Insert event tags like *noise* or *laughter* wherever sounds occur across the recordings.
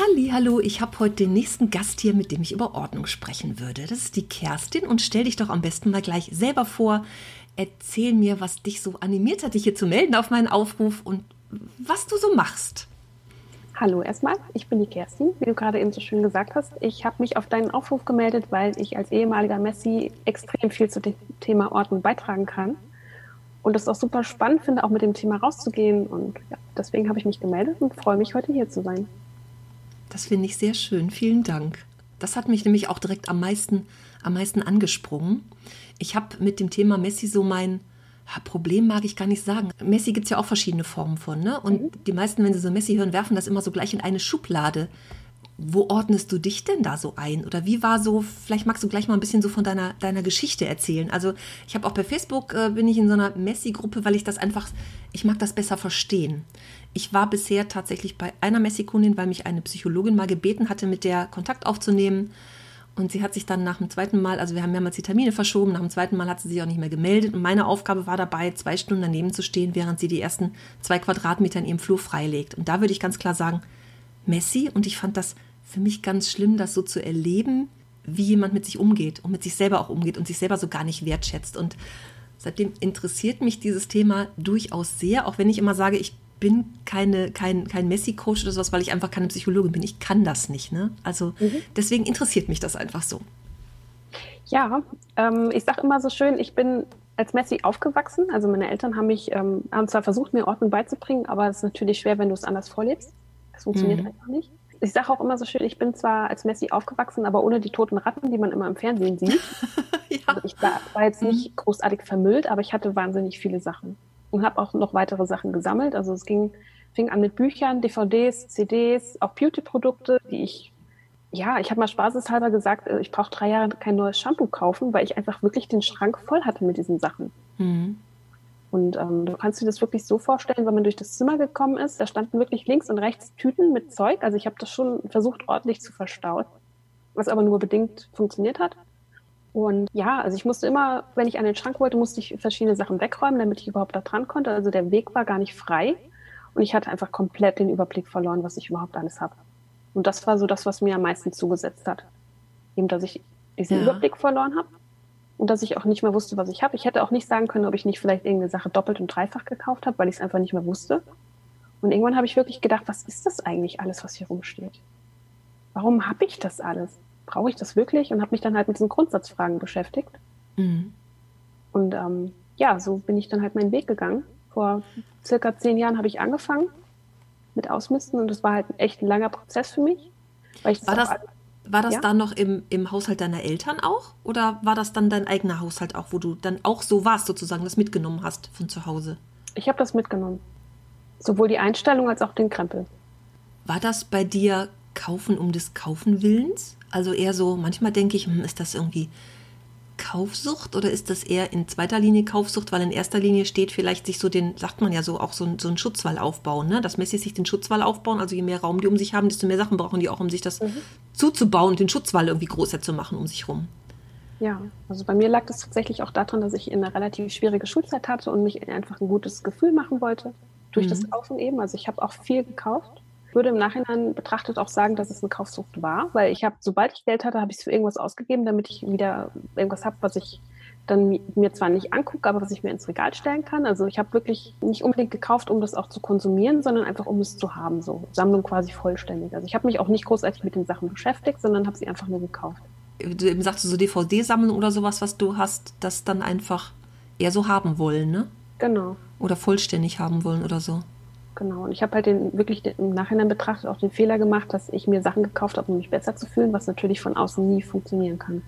Hallo, ich habe heute den nächsten Gast hier, mit dem ich über Ordnung sprechen würde. Das ist die Kerstin und stell dich doch am besten mal gleich selber vor. Erzähl mir, was dich so animiert hat, dich hier zu melden auf meinen Aufruf und was du so machst. Hallo erstmal, ich bin die Kerstin, wie du gerade eben so schön gesagt hast. Ich habe mich auf deinen Aufruf gemeldet, weil ich als ehemaliger Messi extrem viel zu dem Thema Ordnung beitragen kann und es auch super spannend finde, auch mit dem Thema rauszugehen. Und ja, deswegen habe ich mich gemeldet und freue mich, heute hier zu sein. Das finde ich sehr schön. Vielen Dank. Das hat mich nämlich auch direkt am meisten, am meisten angesprungen. Ich habe mit dem Thema Messi so mein Problem, mag ich gar nicht sagen. Messi gibt es ja auch verschiedene Formen von. Ne? Und mhm. die meisten, wenn sie so Messi hören, werfen das immer so gleich in eine Schublade. Wo ordnest du dich denn da so ein? Oder wie war so, vielleicht magst du gleich mal ein bisschen so von deiner, deiner Geschichte erzählen. Also ich habe auch bei Facebook, äh, bin ich in so einer Messi-Gruppe, weil ich das einfach, ich mag das besser verstehen. Ich war bisher tatsächlich bei einer Messikundin, weil mich eine Psychologin mal gebeten hatte, mit der Kontakt aufzunehmen. Und sie hat sich dann nach dem zweiten Mal, also wir haben mehrmals die Termine verschoben, nach dem zweiten Mal hat sie sich auch nicht mehr gemeldet. Und meine Aufgabe war dabei, zwei Stunden daneben zu stehen, während sie die ersten zwei Quadratmeter in ihrem Flur freilegt. Und da würde ich ganz klar sagen, Messi. Und ich fand das für mich ganz schlimm, das so zu erleben, wie jemand mit sich umgeht und mit sich selber auch umgeht und sich selber so gar nicht wertschätzt. Und seitdem interessiert mich dieses Thema durchaus sehr, auch wenn ich immer sage, ich bin keine, kein, kein Messi-Coach oder sowas, weil ich einfach keine Psychologin bin. Ich kann das nicht. Ne? Also mhm. deswegen interessiert mich das einfach so. Ja, ähm, ich sage immer so schön, ich bin als Messi aufgewachsen. Also meine Eltern haben mich, ähm, haben zwar versucht, mir Ordnung beizubringen, aber es ist natürlich schwer, wenn du es anders vorlebst. Das funktioniert mhm. einfach nicht. Ich sage auch immer so schön, ich bin zwar als Messi aufgewachsen, aber ohne die toten Ratten, die man immer im Fernsehen sieht. *laughs* ja. also ich war, war jetzt nicht mhm. großartig vermüllt, aber ich hatte wahnsinnig viele Sachen und habe auch noch weitere Sachen gesammelt. Also es ging, fing an mit Büchern, DVDs, CDs, auch Beauty-Produkte, die ich, ja, ich habe mal spaßeshalber gesagt, äh, ich brauche drei Jahre kein neues Shampoo kaufen, weil ich einfach wirklich den Schrank voll hatte mit diesen Sachen. Mhm. Und ähm, du kannst dir das wirklich so vorstellen, wenn man durch das Zimmer gekommen ist, da standen wirklich links und rechts Tüten mit Zeug. Also ich habe das schon versucht, ordentlich zu verstauen, was aber nur bedingt funktioniert hat. Und ja, also ich musste immer, wenn ich an den Schrank wollte, musste ich verschiedene Sachen wegräumen, damit ich überhaupt da dran konnte. Also der Weg war gar nicht frei. Und ich hatte einfach komplett den Überblick verloren, was ich überhaupt alles habe. Und das war so das, was mir am meisten zugesetzt hat. Eben, dass ich diesen ja. Überblick verloren habe und dass ich auch nicht mehr wusste, was ich habe. Ich hätte auch nicht sagen können, ob ich nicht vielleicht irgendeine Sache doppelt und dreifach gekauft habe, weil ich es einfach nicht mehr wusste. Und irgendwann habe ich wirklich gedacht, was ist das eigentlich alles, was hier rumsteht? Warum habe ich das alles? brauche ich das wirklich? Und habe mich dann halt mit diesen Grundsatzfragen beschäftigt. Mhm. Und ähm, ja, so bin ich dann halt meinen Weg gegangen. Vor circa zehn Jahren habe ich angefangen mit Ausmisten und das war halt echt ein langer Prozess für mich. war das, das war das ja? dann noch im, im Haushalt deiner Eltern auch? Oder war das dann dein eigener Haushalt auch, wo du dann auch so warst, sozusagen, das mitgenommen hast von zu Hause? Ich habe das mitgenommen. Sowohl die Einstellung als auch den Krempel. War das bei dir Kaufen um des Kaufen Willens? Also eher so, manchmal denke ich, hm, ist das irgendwie Kaufsucht oder ist das eher in zweiter Linie Kaufsucht, weil in erster Linie steht vielleicht sich so den, sagt man ja so, auch so, ein, so einen Schutzwall aufbauen, ne? dass Messi sich den Schutzwall aufbauen, also je mehr Raum die um sich haben, desto mehr Sachen brauchen die auch, um sich das mhm. zuzubauen und den Schutzwall irgendwie größer zu machen um sich rum. Ja, also bei mir lag das tatsächlich auch daran, dass ich eine relativ schwierige Schulzeit hatte und mich einfach ein gutes Gefühl machen wollte. Durch mhm. das Kaufen eben. Also ich habe auch viel gekauft würde im Nachhinein betrachtet auch sagen, dass es eine Kaufsucht war, weil ich habe, sobald ich Geld hatte, habe ich es für irgendwas ausgegeben, damit ich wieder irgendwas habe, was ich dann mir zwar nicht angucke, aber was ich mir ins Regal stellen kann. Also ich habe wirklich nicht unbedingt gekauft, um das auch zu konsumieren, sondern einfach um es zu haben, so Sammlung quasi vollständig. Also ich habe mich auch nicht großartig mit den Sachen beschäftigt, sondern habe sie einfach nur gekauft. Du eben sagst du so DVD-Sammeln oder sowas, was du hast, das dann einfach eher so haben wollen, ne? Genau. Oder vollständig haben wollen oder so. Genau. Und ich habe halt den, wirklich im Nachhinein betrachtet auch den Fehler gemacht, dass ich mir Sachen gekauft habe, um mich besser zu fühlen, was natürlich von außen nie funktionieren kann.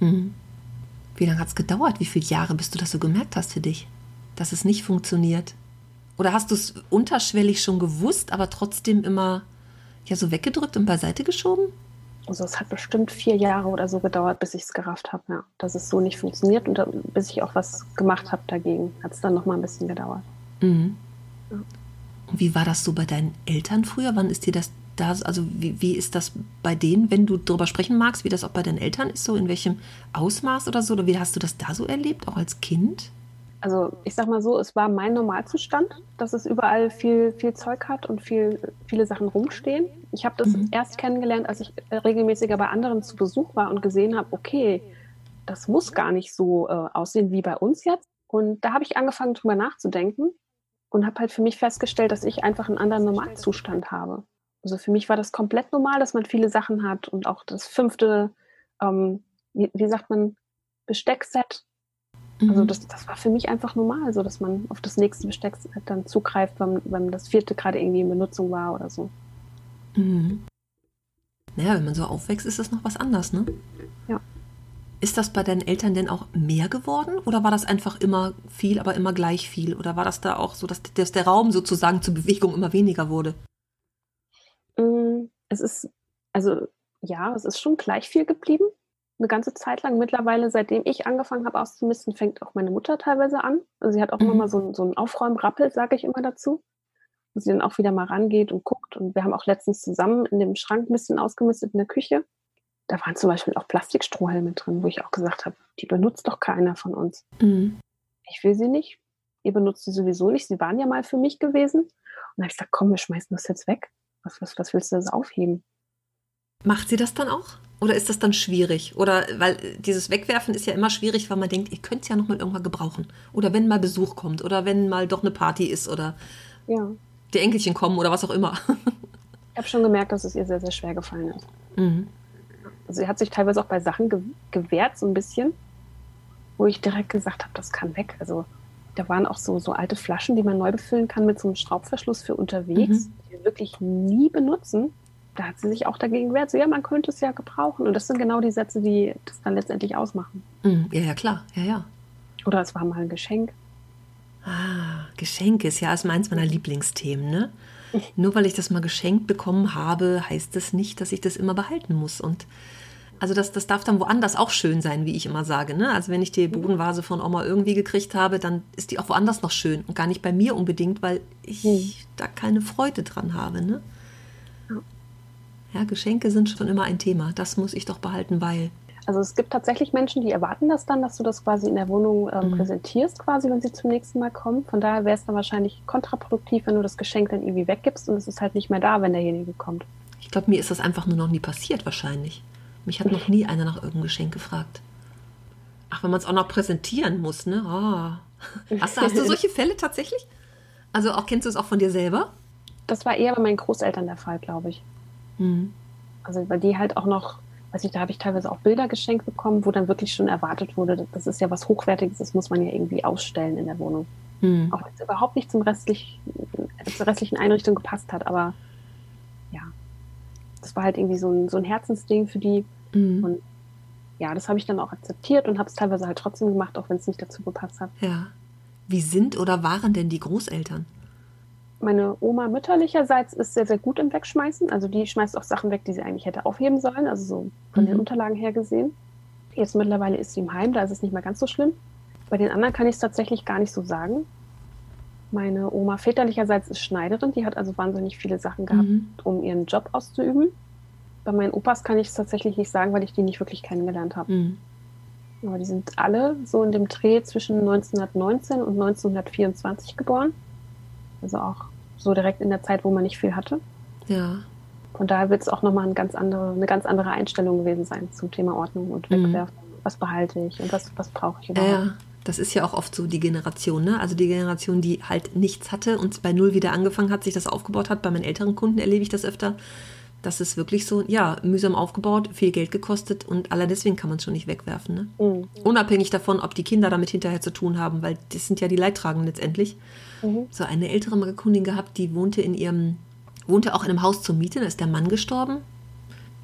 Mhm. Wie lange hat es gedauert? Wie viele Jahre, bis du das so gemerkt hast für dich, dass es nicht funktioniert? Oder hast du es unterschwellig schon gewusst, aber trotzdem immer ja so weggedrückt und beiseite geschoben? Also es hat bestimmt vier Jahre oder so gedauert, bis ich es gerafft habe, ja, dass es so nicht funktioniert und da, bis ich auch was gemacht habe dagegen, hat es dann noch mal ein bisschen gedauert. Mhm. Ja. Wie war das so bei deinen Eltern früher? Wann ist dir das da, also wie, wie ist das bei denen, wenn du darüber sprechen magst, wie das auch bei deinen Eltern ist, so in welchem Ausmaß oder so? Oder wie hast du das da so erlebt, auch als Kind? Also ich sag mal so, es war mein Normalzustand, dass es überall viel, viel Zeug hat und viel, viele Sachen rumstehen. Ich habe das mhm. erst kennengelernt, als ich regelmäßiger bei anderen zu Besuch war und gesehen habe, okay, das muss gar nicht so äh, aussehen wie bei uns jetzt. Und da habe ich angefangen, drüber nachzudenken und habe halt für mich festgestellt, dass ich einfach einen anderen Normalzustand habe. Also für mich war das komplett normal, dass man viele Sachen hat und auch das fünfte, ähm, wie, wie, sagt man, Besteckset also mhm. das, das war für mich einfach normal, so dass man auf das nächste Besteck dann zugreift, wenn, wenn das vierte gerade irgendwie in Benutzung war oder so. Mhm. Naja, wenn man so aufwächst, ist das noch was anderes, ne? Ja. Ist das bei deinen Eltern denn auch mehr geworden oder war das einfach immer viel, aber immer gleich viel? Oder war das da auch so, dass, dass der Raum sozusagen zur Bewegung immer weniger wurde? Mm, es ist, also ja, es ist schon gleich viel geblieben eine ganze Zeit lang. Mittlerweile, seitdem ich angefangen habe auszumisten, fängt auch meine Mutter teilweise an. Also sie hat auch mhm. immer mal so, so einen Aufräumrappel, sage ich immer dazu. Wo sie dann auch wieder mal rangeht und guckt. Und wir haben auch letztens zusammen in dem Schrank ein bisschen ausgemistet in der Küche. Da waren zum Beispiel auch Plastikstrohhelme drin, wo ich auch gesagt habe, die benutzt doch keiner von uns. Mhm. Ich will sie nicht. Ihr benutzt sie sowieso nicht. Sie waren ja mal für mich gewesen. Und dann habe ich gesagt, komm, wir schmeißen das jetzt weg. Was, was, was willst du das aufheben? Macht sie das dann auch? Oder ist das dann schwierig? Oder weil dieses Wegwerfen ist ja immer schwierig, weil man denkt, ihr könnt es ja noch mal irgendwann gebrauchen. Oder wenn mal Besuch kommt oder wenn mal doch eine Party ist oder ja. die Enkelchen kommen oder was auch immer. *laughs* Ich habe schon gemerkt, dass es ihr sehr, sehr schwer gefallen ist. Mhm. Also sie hat sich teilweise auch bei Sachen ge gewehrt, so ein bisschen, wo ich direkt gesagt habe, das kann weg. Also da waren auch so, so alte Flaschen, die man neu befüllen kann mit so einem Schraubverschluss für unterwegs, mhm. die wir wirklich nie benutzen da hat sie sich auch dagegen gewehrt. So, ja, man könnte es ja gebrauchen. Und das sind genau die Sätze, die das dann letztendlich ausmachen. Mhm. Ja, ja, klar. Ja, ja. Oder es war mal ein Geschenk. Ah, Geschenk ist ja ist meins meiner Lieblingsthemen, ne? Nur weil ich das mal geschenkt bekommen habe, heißt das nicht, dass ich das immer behalten muss. Und also das, das darf dann woanders auch schön sein, wie ich immer sage. Ne? Also wenn ich die Bodenvase von Oma irgendwie gekriegt habe, dann ist die auch woanders noch schön und gar nicht bei mir unbedingt, weil ich hm. da keine Freude dran habe. Ne? Ja, Geschenke sind schon immer ein Thema. Das muss ich doch behalten, weil. Also es gibt tatsächlich Menschen, die erwarten das dann, dass du das quasi in der Wohnung ähm, mhm. präsentierst, quasi, wenn sie zum nächsten Mal kommen. Von daher wäre es dann wahrscheinlich kontraproduktiv, wenn du das Geschenk dann irgendwie weggibst und es ist halt nicht mehr da, wenn derjenige kommt. Ich glaube, mir ist das einfach nur noch nie passiert, wahrscheinlich. Mich hat noch nie einer nach irgendeinem Geschenk gefragt. Ach, wenn man es auch noch präsentieren muss, ne? Oh. *laughs* Hast, du, hast du solche Fälle tatsächlich? Also auch kennst du es auch von dir selber? Das war eher bei meinen Großeltern der Fall, glaube ich. Mhm. Also weil die halt auch noch, weiß ich, da habe ich teilweise auch Bilder geschenkt bekommen, wo dann wirklich schon erwartet wurde, das ist ja was Hochwertiges, das muss man ja irgendwie ausstellen in der Wohnung. Mhm. Auch wenn es überhaupt nicht zum restlich, zur restlichen Einrichtung gepasst hat, aber ja, das war halt irgendwie so ein, so ein Herzensding für die. Mhm. Und ja, das habe ich dann auch akzeptiert und habe es teilweise halt trotzdem gemacht, auch wenn es nicht dazu gepasst hat. Ja. Wie sind oder waren denn die Großeltern? Meine Oma mütterlicherseits ist sehr, sehr gut im Wegschmeißen. Also die schmeißt auch Sachen weg, die sie eigentlich hätte aufheben sollen, also so von mhm. den Unterlagen her gesehen. Jetzt mittlerweile ist sie im Heim, da ist es nicht mehr ganz so schlimm. Bei den anderen kann ich es tatsächlich gar nicht so sagen. Meine Oma väterlicherseits ist Schneiderin, die hat also wahnsinnig viele Sachen gehabt, mhm. um ihren Job auszuüben. Bei meinen Opas kann ich es tatsächlich nicht sagen, weil ich die nicht wirklich kennengelernt habe. Mhm. Aber die sind alle so in dem Dreh zwischen 1919 und 1924 geboren. Also auch so direkt in der Zeit, wo man nicht viel hatte. Ja. Von daher wird es auch nochmal eine ganz andere, eine ganz andere Einstellung gewesen sein zum Thema Ordnung und. Wegwerfen. Mhm. Was behalte ich und was, was brauche ich überhaupt? Ja, das ist ja auch oft so die Generation, ne? Also die Generation, die halt nichts hatte und bei Null wieder angefangen hat, sich das aufgebaut hat. Bei meinen älteren Kunden erlebe ich das öfter. Das ist wirklich so, ja, mühsam aufgebaut, viel Geld gekostet und aller deswegen kann man es schon nicht wegwerfen. Ne? Mhm. Unabhängig davon, ob die Kinder damit hinterher zu tun haben, weil das sind ja die Leidtragenden letztendlich. Mhm. So eine ältere Kundin gehabt, die wohnte in ihrem, wohnte auch in einem Haus zur Miete, da ist der Mann gestorben.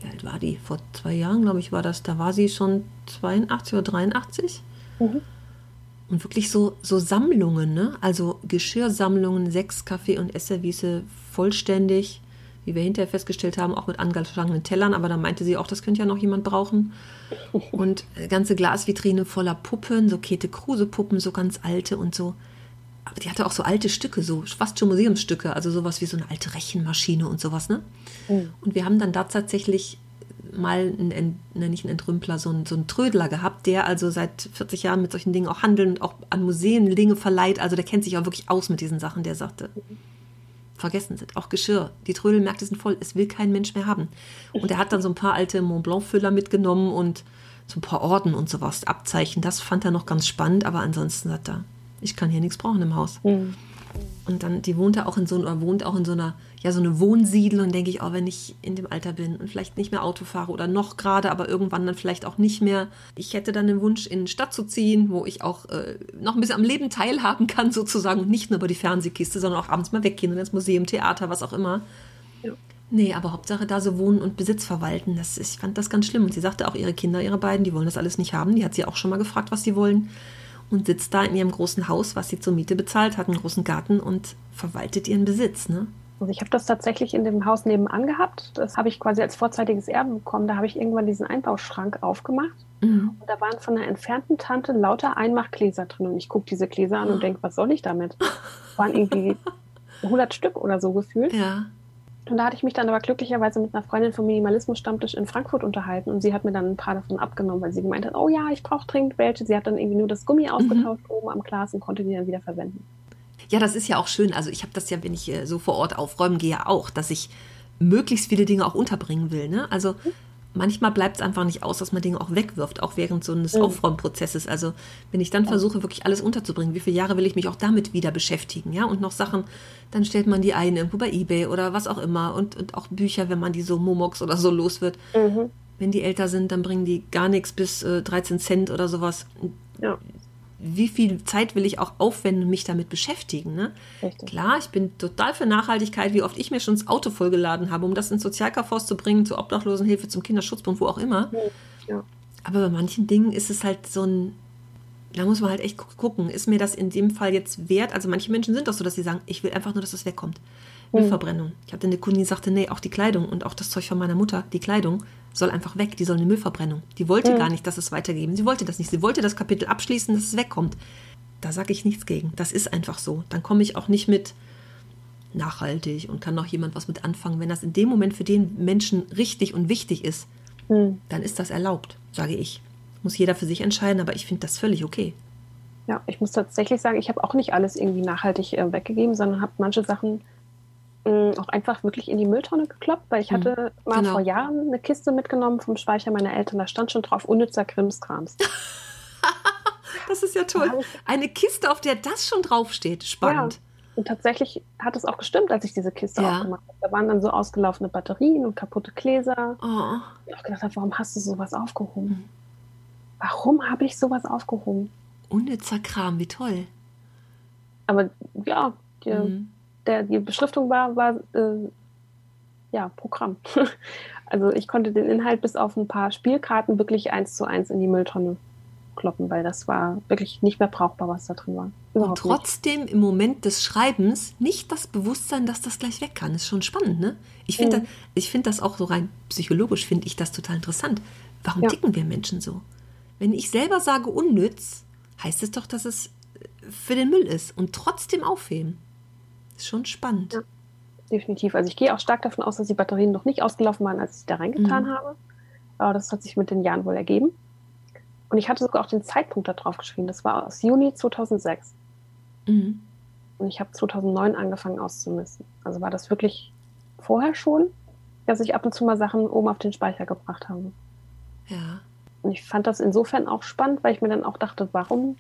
Wie alt war die? Vor zwei Jahren, glaube ich, war das. Da war sie schon 82 oder 83. Mhm. Und wirklich so, so Sammlungen, ne? Also Geschirrsammlungen, sechs Kaffee- und Esserwiese vollständig wie wir hinterher festgestellt haben, auch mit angeschlagenen Tellern, aber da meinte sie auch, das könnte ja noch jemand brauchen. *laughs* Und ganze Glasvitrine voller Puppen, so Käthe Kruse Puppen, so ganz alte und so. Aber die hatte auch so alte Stücke, so fast schon Museumsstücke, also sowas wie so eine alte Rechenmaschine und sowas, ne? Mhm. Und wir haben dann da tatsächlich mal einen, nicht einen Entrümpler, so einen, so einen Trödler gehabt, der also seit 40 Jahren mit solchen Dingen auch handelt und auch an Museen Dinge verleiht. Also der kennt sich auch wirklich aus mit diesen Sachen. Der sagte, vergessen sind, auch Geschirr. Die Trödelmärkte sind voll, es will kein Mensch mehr haben. Und er hat dann so ein paar alte Mont Blanc-Füller mitgenommen und so ein paar Orden und sowas, Abzeichen. Das fand er noch ganz spannend, aber ansonsten sagt er, ich kann hier nichts brauchen im Haus. Mhm. Und dann, die wohnte auch in so oder wohnt auch in so einer, ja, so eine Wohnsiedlung, denke ich, auch oh, wenn ich in dem Alter bin und vielleicht nicht mehr Auto fahre oder noch gerade, aber irgendwann dann vielleicht auch nicht mehr. Ich hätte dann den Wunsch, in die Stadt zu ziehen, wo ich auch äh, noch ein bisschen am Leben teilhaben kann, sozusagen, und nicht nur über die Fernsehkiste, sondern auch abends mal weggehen und ins Museum, Theater, was auch immer. Ja. Nee, aber Hauptsache da so wohnen und Besitz verwalten. Das, ich fand das ganz schlimm. Und sie sagte auch, ihre Kinder, ihre beiden, die wollen das alles nicht haben. Die hat sie auch schon mal gefragt, was sie wollen und sitzt da in ihrem großen Haus, was sie zur Miete bezahlt hat, einen großen Garten und verwaltet ihren Besitz. Ne? Also ich habe das tatsächlich in dem Haus nebenan gehabt. Das habe ich quasi als vorzeitiges Erbe bekommen. Da habe ich irgendwann diesen Einbauschrank aufgemacht. Mhm. Und da waren von einer entfernten Tante lauter Einmachgläser drin. Und ich gucke diese Gläser an und denke, was soll ich damit? Das waren irgendwie *laughs* 100 Stück oder so gefühlt. Ja. Und da hatte ich mich dann aber glücklicherweise mit einer Freundin vom Minimalismus-Stammtisch in Frankfurt unterhalten und sie hat mir dann ein paar davon abgenommen, weil sie gemeint hat, oh ja, ich brauche dringend welche. Sie hat dann irgendwie nur das Gummi mhm. ausgetauscht mhm. oben am Glas und konnte die dann wieder verwenden. Ja, das ist ja auch schön. Also ich habe das ja, wenn ich äh, so vor Ort aufräumen gehe, auch, dass ich möglichst viele Dinge auch unterbringen will. Ne? Also mhm manchmal bleibt es einfach nicht aus, dass man Dinge auch wegwirft, auch während so eines mhm. Aufräumprozesses. Also wenn ich dann ja. versuche, wirklich alles unterzubringen, wie viele Jahre will ich mich auch damit wieder beschäftigen, ja? Und noch Sachen, dann stellt man die ein irgendwo bei Ebay oder was auch immer. Und, und auch Bücher, wenn man die so Momox oder so los wird. Mhm. Wenn die älter sind, dann bringen die gar nichts bis äh, 13 Cent oder sowas. Ja wie viel Zeit will ich auch aufwenden und mich damit beschäftigen. Ne? Klar, ich bin total für Nachhaltigkeit, wie oft ich mir schon das Auto vollgeladen habe, um das ins Sozialkaufhaus zu bringen, zur Obdachlosenhilfe, zum Kinderschutzbund, wo auch immer. Ja. Aber bei manchen Dingen ist es halt so ein, da muss man halt echt gucken, ist mir das in dem Fall jetzt wert? Also manche Menschen sind doch so, dass sie sagen, ich will einfach nur, dass das wegkommt. Müllverbrennung. Ich hatte eine Kundin, die sagte, nee, auch die Kleidung und auch das Zeug von meiner Mutter, die Kleidung, soll einfach weg, die soll eine Müllverbrennung. Die wollte mhm. gar nicht, dass es weitergeben. Sie wollte das nicht. Sie wollte das Kapitel abschließen, dass es wegkommt. Da sage ich nichts gegen. Das ist einfach so. Dann komme ich auch nicht mit nachhaltig und kann noch jemand was mit anfangen. Wenn das in dem Moment für den Menschen richtig und wichtig ist, mhm. dann ist das erlaubt, sage ich. Muss jeder für sich entscheiden, aber ich finde das völlig okay. Ja, ich muss tatsächlich sagen, ich habe auch nicht alles irgendwie nachhaltig äh, weggegeben, sondern habe manche Sachen auch einfach wirklich in die Mülltonne gekloppt, weil ich mhm. hatte mhm, mal genau. vor Jahren eine Kiste mitgenommen vom Speicher meiner Eltern, da stand schon drauf unnützer Krimskrams. *laughs* das ist ja toll. Eine Kiste, auf der das schon draufsteht. Spannend. Ja. Und tatsächlich hat es auch gestimmt, als ich diese Kiste ja. aufgemacht habe. Da waren dann so ausgelaufene Batterien und kaputte Gläser. Oh. Ich habe gedacht, warum hast du sowas aufgehoben? Mhm. Warum habe ich sowas aufgehoben? Unnützer Kram, wie toll. Aber ja, die, mhm der, die Beschriftung war, war äh, ja, Programm. *laughs* also ich konnte den Inhalt bis auf ein paar Spielkarten wirklich eins zu eins in die Mülltonne kloppen, weil das war wirklich nicht mehr brauchbar, was da drin war. Überhaupt Und trotzdem nicht. im Moment des Schreibens nicht das Bewusstsein, dass das gleich weg kann. Ist schon spannend, ne? Ich finde mhm. das, find das auch so rein psychologisch, finde ich das total interessant. Warum ja. ticken wir Menschen so? Wenn ich selber sage unnütz, heißt es doch, dass es für den Müll ist und trotzdem aufheben. Ist schon spannend. Ja, definitiv. Also ich gehe auch stark davon aus, dass die Batterien noch nicht ausgelaufen waren, als ich da reingetan mhm. habe. Aber das hat sich mit den Jahren wohl ergeben. Und ich hatte sogar auch den Zeitpunkt da drauf geschrieben. Das war aus Juni 2006. Mhm. Und ich habe 2009 angefangen auszumisten. Also war das wirklich vorher schon, dass ich ab und zu mal Sachen oben auf den Speicher gebracht habe. Ja. Und ich fand das insofern auch spannend, weil ich mir dann auch dachte, warum,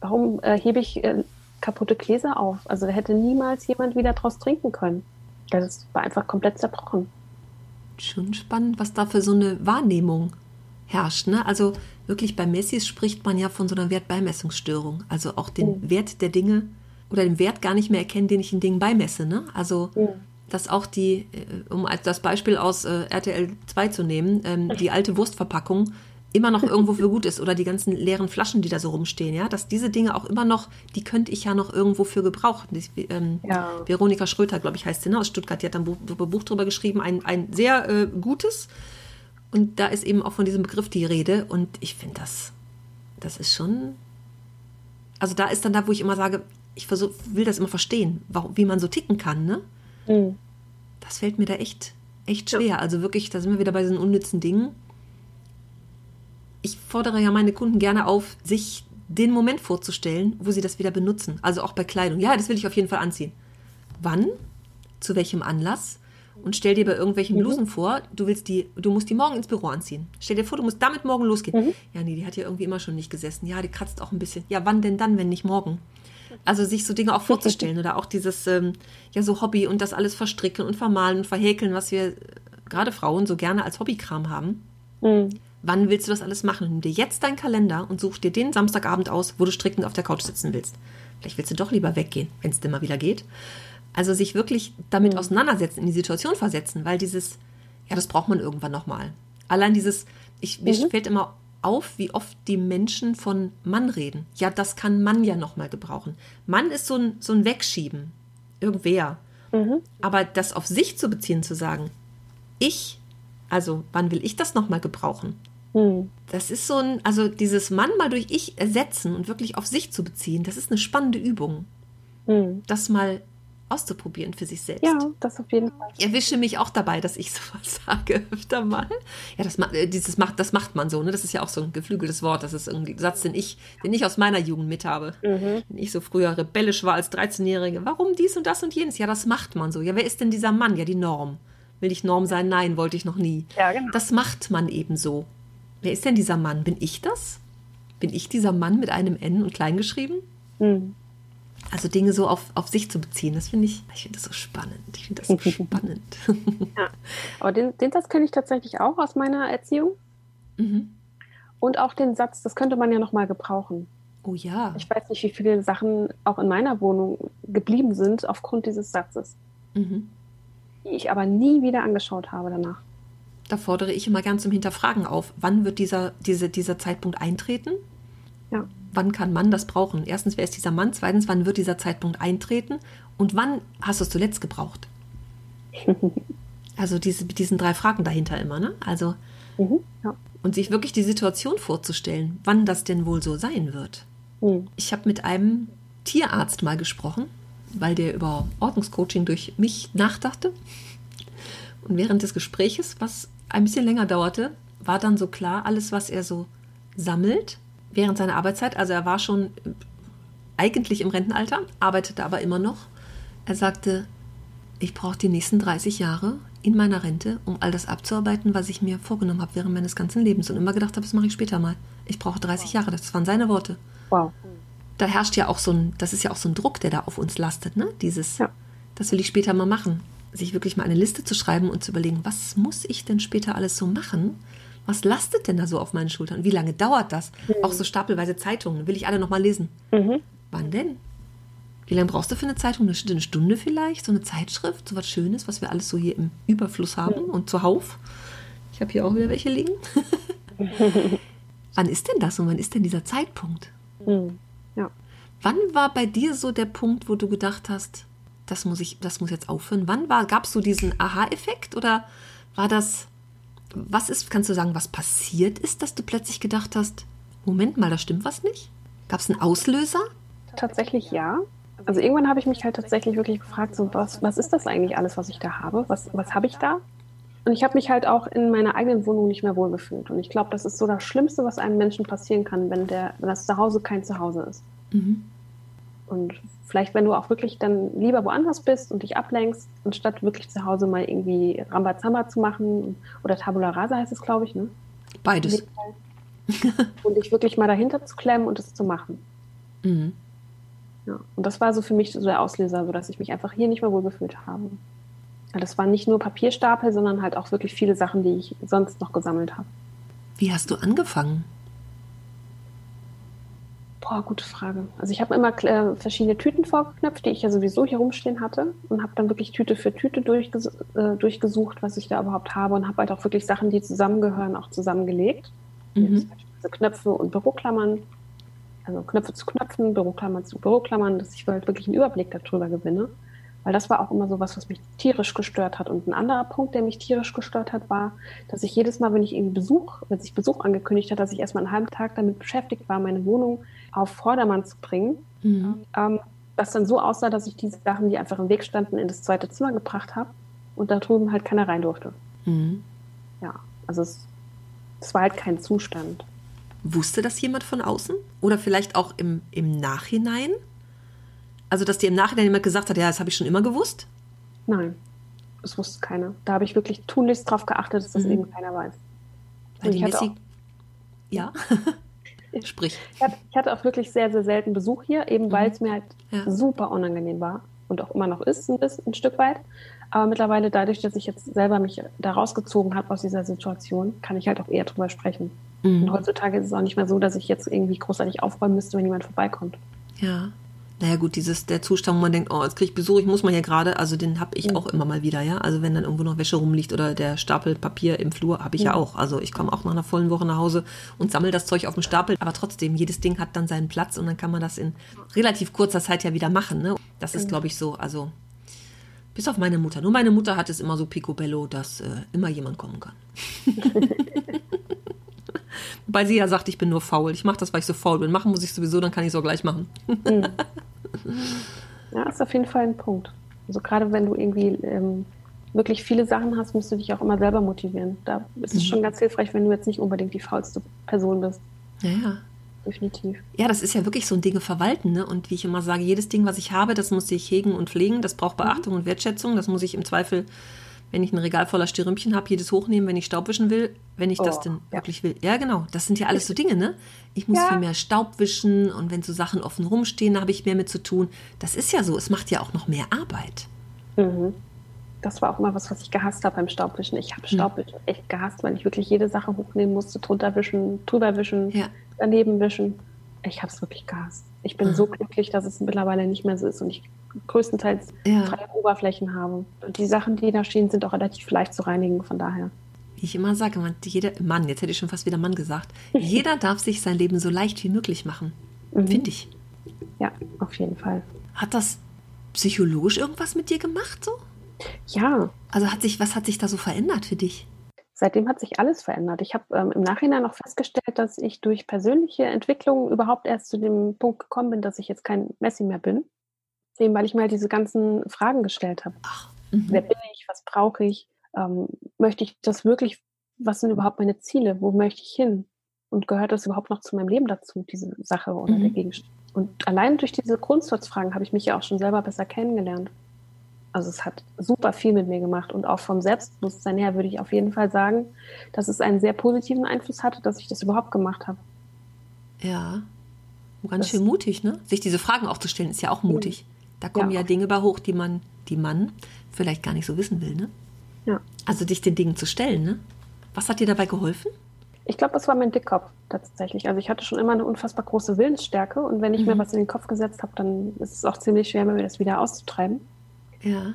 warum äh, hebe ich äh, kaputte Gläser auf. Also da hätte niemals jemand wieder draus trinken können. Das war einfach komplett zerbrochen. Schon spannend, was da für so eine Wahrnehmung herrscht. Ne? Also wirklich bei Messis spricht man ja von so einer Wertbeimessungsstörung. Also auch den mhm. Wert der Dinge oder den Wert gar nicht mehr erkennen, den ich in Dingen beimesse. Ne? Also mhm. dass auch die, äh, um als das Beispiel aus äh, RTL 2 zu nehmen, ähm, die alte Wurstverpackung immer noch irgendwo für gut ist oder die ganzen leeren Flaschen, die da so rumstehen, ja, dass diese Dinge auch immer noch, die könnte ich ja noch irgendwo für gebrauchen. Die, ähm, ja. Veronika Schröter, glaube ich, heißt sie, ne, aus Stuttgart, die hat ein Buch, Buch drüber geschrieben, ein, ein sehr äh, gutes. Und da ist eben auch von diesem Begriff die Rede. Und ich finde das, das ist schon, also da ist dann da, wo ich immer sage, ich versuch, will das immer verstehen, warum, wie man so ticken kann, ne? Mhm. Das fällt mir da echt, echt schwer. Ja. Also wirklich, da sind wir wieder bei diesen unnützen Dingen ich fordere ja meine Kunden gerne auf, sich den Moment vorzustellen, wo sie das wieder benutzen. Also auch bei Kleidung. Ja, das will ich auf jeden Fall anziehen. Wann? Zu welchem Anlass? Und stell dir bei irgendwelchen mhm. Blusen vor, du willst die, du musst die morgen ins Büro anziehen. Stell dir vor, du musst damit morgen losgehen. Mhm. Ja, nee, die hat ja irgendwie immer schon nicht gesessen. Ja, die kratzt auch ein bisschen. Ja, wann denn dann, wenn nicht morgen? Also sich so Dinge auch vorzustellen oder auch dieses, ähm, ja, so Hobby und das alles verstricken und vermalen und verhäkeln, was wir äh, gerade Frauen so gerne als Hobbykram haben. Mhm. Wann willst du das alles machen? Nimm dir jetzt deinen Kalender und such dir den Samstagabend aus, wo du strickend auf der Couch sitzen willst. Vielleicht willst du doch lieber weggehen, wenn es denn mal wieder geht. Also sich wirklich damit auseinandersetzen, in die Situation versetzen, weil dieses, ja, das braucht man irgendwann nochmal. Allein dieses, ich, mhm. mir fällt immer auf, wie oft die Menschen von Mann reden. Ja, das kann Mann ja nochmal gebrauchen. Mann ist so ein, so ein Wegschieben. Irgendwer. Mhm. Aber das auf sich zu beziehen, zu sagen, ich, also wann will ich das nochmal gebrauchen? Hm. Das ist so ein, also dieses Mann mal durch Ich ersetzen und wirklich auf sich zu beziehen, das ist eine spannende Übung. Hm. Das mal auszuprobieren für sich selbst. Ja, das auf jeden Fall. Ich erwische mich auch dabei, dass ich *laughs* sowas sage öfter mal. Ja, das, äh, dieses macht, das macht man so, ne? Das ist ja auch so ein geflügeltes Wort. Das ist ein Satz, den ich, den ich aus meiner Jugend mit habe. Mhm. Wenn ich so früher rebellisch war als 13-Jährige. Warum dies und das und jenes? Ja, das macht man so. Ja, wer ist denn dieser Mann? Ja, die Norm. Will ich Norm sein? Nein, wollte ich noch nie. Ja, genau. Das macht man eben so. Wer ist denn dieser Mann? Bin ich das? Bin ich dieser Mann mit einem N und klein geschrieben? Mhm. Also Dinge so auf, auf sich zu beziehen, das finde ich, ich finde das so spannend. Ich finde das so *laughs* spannend. ja. Aber den, den Satz kenne ich tatsächlich auch aus meiner Erziehung. Mhm. Und auch den Satz, das könnte man ja nochmal gebrauchen. Oh ja. Ich weiß nicht, wie viele Sachen auch in meiner Wohnung geblieben sind aufgrund dieses Satzes. Mhm. Die ich aber nie wieder angeschaut habe danach. Da fordere ich immer gern zum Hinterfragen auf. Wann wird dieser, diese, dieser Zeitpunkt eintreten? Ja. Wann kann man das brauchen? Erstens, wer ist dieser Mann? Zweitens, wann wird dieser Zeitpunkt eintreten? Und wann hast du es zuletzt gebraucht? *laughs* also diese, mit diesen drei Fragen dahinter immer, ne? Also, mhm, ja. und sich wirklich die Situation vorzustellen, wann das denn wohl so sein wird. Mhm. Ich habe mit einem Tierarzt mal gesprochen, weil der über Ordnungscoaching durch mich nachdachte. Und während des Gespräches, was ein bisschen länger dauerte, war dann so klar, alles, was er so sammelt während seiner Arbeitszeit, also er war schon eigentlich im Rentenalter, arbeitete aber immer noch. Er sagte, ich brauche die nächsten 30 Jahre in meiner Rente, um all das abzuarbeiten, was ich mir vorgenommen habe während meines ganzen Lebens und immer gedacht habe, das mache ich später mal. Ich brauche 30 Jahre, das waren seine Worte. Wow. Da herrscht ja auch so ein, das ist ja auch so ein Druck, der da auf uns lastet, ne? Dieses, ja. das will ich später mal machen sich wirklich mal eine Liste zu schreiben und zu überlegen, was muss ich denn später alles so machen? Was lastet denn da so auf meinen Schultern? Wie lange dauert das? Mhm. Auch so stapelweise Zeitungen, will ich alle noch mal lesen. Mhm. Wann denn? Wie lange brauchst du für eine Zeitung? Eine Stunde vielleicht? So eine Zeitschrift? So was Schönes, was wir alles so hier im Überfluss haben mhm. und zuhauf? Ich habe hier auch wieder welche liegen. *laughs* wann ist denn das und wann ist denn dieser Zeitpunkt? Mhm. Ja. Wann war bei dir so der Punkt, wo du gedacht hast, das muss ich, das muss jetzt aufhören. Wann war, gab es so diesen Aha-Effekt oder war das, was ist, kannst du sagen, was passiert ist, dass du plötzlich gedacht hast, Moment mal, da stimmt was nicht? Gab es einen Auslöser? Tatsächlich ja. Also irgendwann habe ich mich halt tatsächlich wirklich gefragt, so was, was ist das eigentlich alles, was ich da habe? Was, was habe ich da? Und ich habe mich halt auch in meiner eigenen Wohnung nicht mehr wohlgefühlt. Und ich glaube, das ist so das Schlimmste, was einem Menschen passieren kann, wenn, der, wenn das Zuhause kein Zuhause ist. Mhm. Und vielleicht, wenn du auch wirklich dann lieber woanders bist und dich ablenkst, anstatt wirklich zu Hause mal irgendwie Rambazamba zu machen oder Tabula Rasa heißt es, glaube ich, ne? Beides. und dich wirklich mal dahinter zu klemmen und es zu machen. Mhm. Ja, und das war so für mich so der Auslöser, so dass ich mich einfach hier nicht mehr wohlgefühlt habe. Das waren nicht nur Papierstapel, sondern halt auch wirklich viele Sachen, die ich sonst noch gesammelt habe. Wie hast du angefangen? Boah, gute Frage. Also ich habe immer äh, verschiedene Tüten vorgeknöpft, die ich ja sowieso hier rumstehen hatte und habe dann wirklich Tüte für Tüte durchges äh, durchgesucht, was ich da überhaupt habe und habe halt auch wirklich Sachen, die zusammengehören, auch zusammengelegt. Mhm. Knöpfe und Büroklammern, also Knöpfe zu Knöpfen, Büroklammern zu Büroklammern, dass ich halt wirklich einen Überblick darüber gewinne. Weil das war auch immer so was, was mich tierisch gestört hat. Und ein anderer Punkt, der mich tierisch gestört hat, war, dass ich jedes Mal, wenn ich irgendwie Besuch, wenn sich Besuch angekündigt hat, dass ich erstmal einen halben Tag damit beschäftigt war, meine Wohnung auf Vordermann zu bringen. Mhm. Ähm, das dann so aussah, dass ich diese Sachen, die einfach im Weg standen, in das zweite Zimmer gebracht habe und da drüben halt keiner rein durfte. Mhm. Ja, also es, es war halt kein Zustand. Wusste das jemand von außen? Oder vielleicht auch im, im Nachhinein? Also, dass dir im Nachhinein jemand gesagt hat, ja, das habe ich schon immer gewusst? Nein, das wusste keiner. Da habe ich wirklich tunlichst darauf geachtet, dass das mhm. eben keiner weiß. Weil die Messi. Ja. *laughs* Sprich. Ich hatte, ich hatte, auch wirklich sehr, sehr selten Besuch hier, eben mhm. weil es mir halt ja. super unangenehm war und auch immer noch ist, ein, bisschen, ein Stück weit. Aber mittlerweile, dadurch, dass ich jetzt selber mich da rausgezogen habe aus dieser Situation, kann ich halt auch eher drüber sprechen. Mhm. Und heutzutage ist es auch nicht mehr so, dass ich jetzt irgendwie großartig aufräumen müsste, wenn jemand vorbeikommt. Ja naja gut, dieses, der Zustand, wo man denkt, oh, jetzt kriege ich Besuch, ich muss mal hier gerade, also den habe ich mhm. auch immer mal wieder, ja. Also wenn dann irgendwo noch Wäsche rumliegt oder der Stapel Papier im Flur, habe ich ja. ja auch. Also ich komme auch nach einer vollen Woche nach Hause und sammle das Zeug auf dem Stapel. Aber trotzdem, jedes Ding hat dann seinen Platz und dann kann man das in relativ kurzer Zeit ja wieder machen. Ne? Das ist, mhm. glaube ich, so, also bis auf meine Mutter. Nur meine Mutter hat es immer so picobello, dass äh, immer jemand kommen kann. *laughs* Wobei sie ja sagt, ich bin nur faul. Ich mache das, weil ich so faul bin. Machen muss ich sowieso, dann kann ich es auch gleich machen. *laughs* Ja, ist auf jeden Fall ein Punkt. Also gerade wenn du irgendwie ähm, wirklich viele Sachen hast, musst du dich auch immer selber motivieren. Da ist es mhm. schon ganz hilfreich, wenn du jetzt nicht unbedingt die faulste Person bist. Ja, ja. Definitiv. Ja, das ist ja wirklich so ein Dinge verwalten. Ne? Und wie ich immer sage, jedes Ding, was ich habe, das muss ich hegen und pflegen. Das braucht mhm. Beachtung mhm. und Wertschätzung. Das muss ich im Zweifel wenn ich ein Regal voller Styrümpchen habe, jedes hochnehmen, wenn ich Staub wischen will, wenn ich oh, das denn ja. wirklich will. Ja, genau. Das sind ja alles so Dinge, ne? Ich muss ja. viel mehr Staub wischen und wenn so Sachen offen rumstehen, habe ich mehr mit zu tun. Das ist ja so. Es macht ja auch noch mehr Arbeit. Mhm. Das war auch immer was, was ich gehasst habe beim Staubwischen. Ich habe hm. Staubwischen mhm. echt gehasst, weil ich wirklich jede Sache hochnehmen musste, drunter wischen, drüber wischen, ja. daneben wischen. Ich habe es wirklich gehasst. Ich bin mhm. so glücklich, dass es mittlerweile nicht mehr so ist und ich größtenteils ja. freie Oberflächen habe. Und die Sachen, die da stehen, sind auch relativ leicht zu reinigen, von daher. Wie ich immer sage, man, jeder, Mann, jetzt hätte ich schon fast wieder Mann gesagt, *laughs* jeder darf sich sein Leben so leicht wie möglich machen. Mhm. Finde ich. Ja, auf jeden Fall. Hat das psychologisch irgendwas mit dir gemacht so? Ja. Also hat sich, was hat sich da so verändert für dich? Seitdem hat sich alles verändert. Ich habe ähm, im Nachhinein noch festgestellt, dass ich durch persönliche Entwicklung überhaupt erst zu dem Punkt gekommen bin, dass ich jetzt kein Messi mehr bin. Eben, weil ich mir halt diese ganzen Fragen gestellt habe. Mhm. Wer bin ich? Was brauche ich? Ähm, möchte ich das wirklich? Was sind überhaupt meine Ziele? Wo möchte ich hin? Und gehört das überhaupt noch zu meinem Leben dazu, diese Sache oder mhm. der Gegenstand? Und allein durch diese Grundsatzfragen habe ich mich ja auch schon selber besser kennengelernt. Also es hat super viel mit mir gemacht und auch vom Selbstbewusstsein her würde ich auf jeden Fall sagen, dass es einen sehr positiven Einfluss hatte, dass ich das überhaupt gemacht habe. Ja, ganz das schön mutig, ne? Sich diese Fragen auch zu stellen, ist ja auch mutig. Da kommen ja, ja Dinge bei hoch, die man, die man vielleicht gar nicht so wissen will, ne? Ja. Also dich den Dingen zu stellen, ne? Was hat dir dabei geholfen? Ich glaube, das war mein Dickkopf tatsächlich. Also ich hatte schon immer eine unfassbar große Willensstärke und wenn ich mhm. mir was in den Kopf gesetzt habe, dann ist es auch ziemlich schwer, mir das wieder auszutreiben. Ja.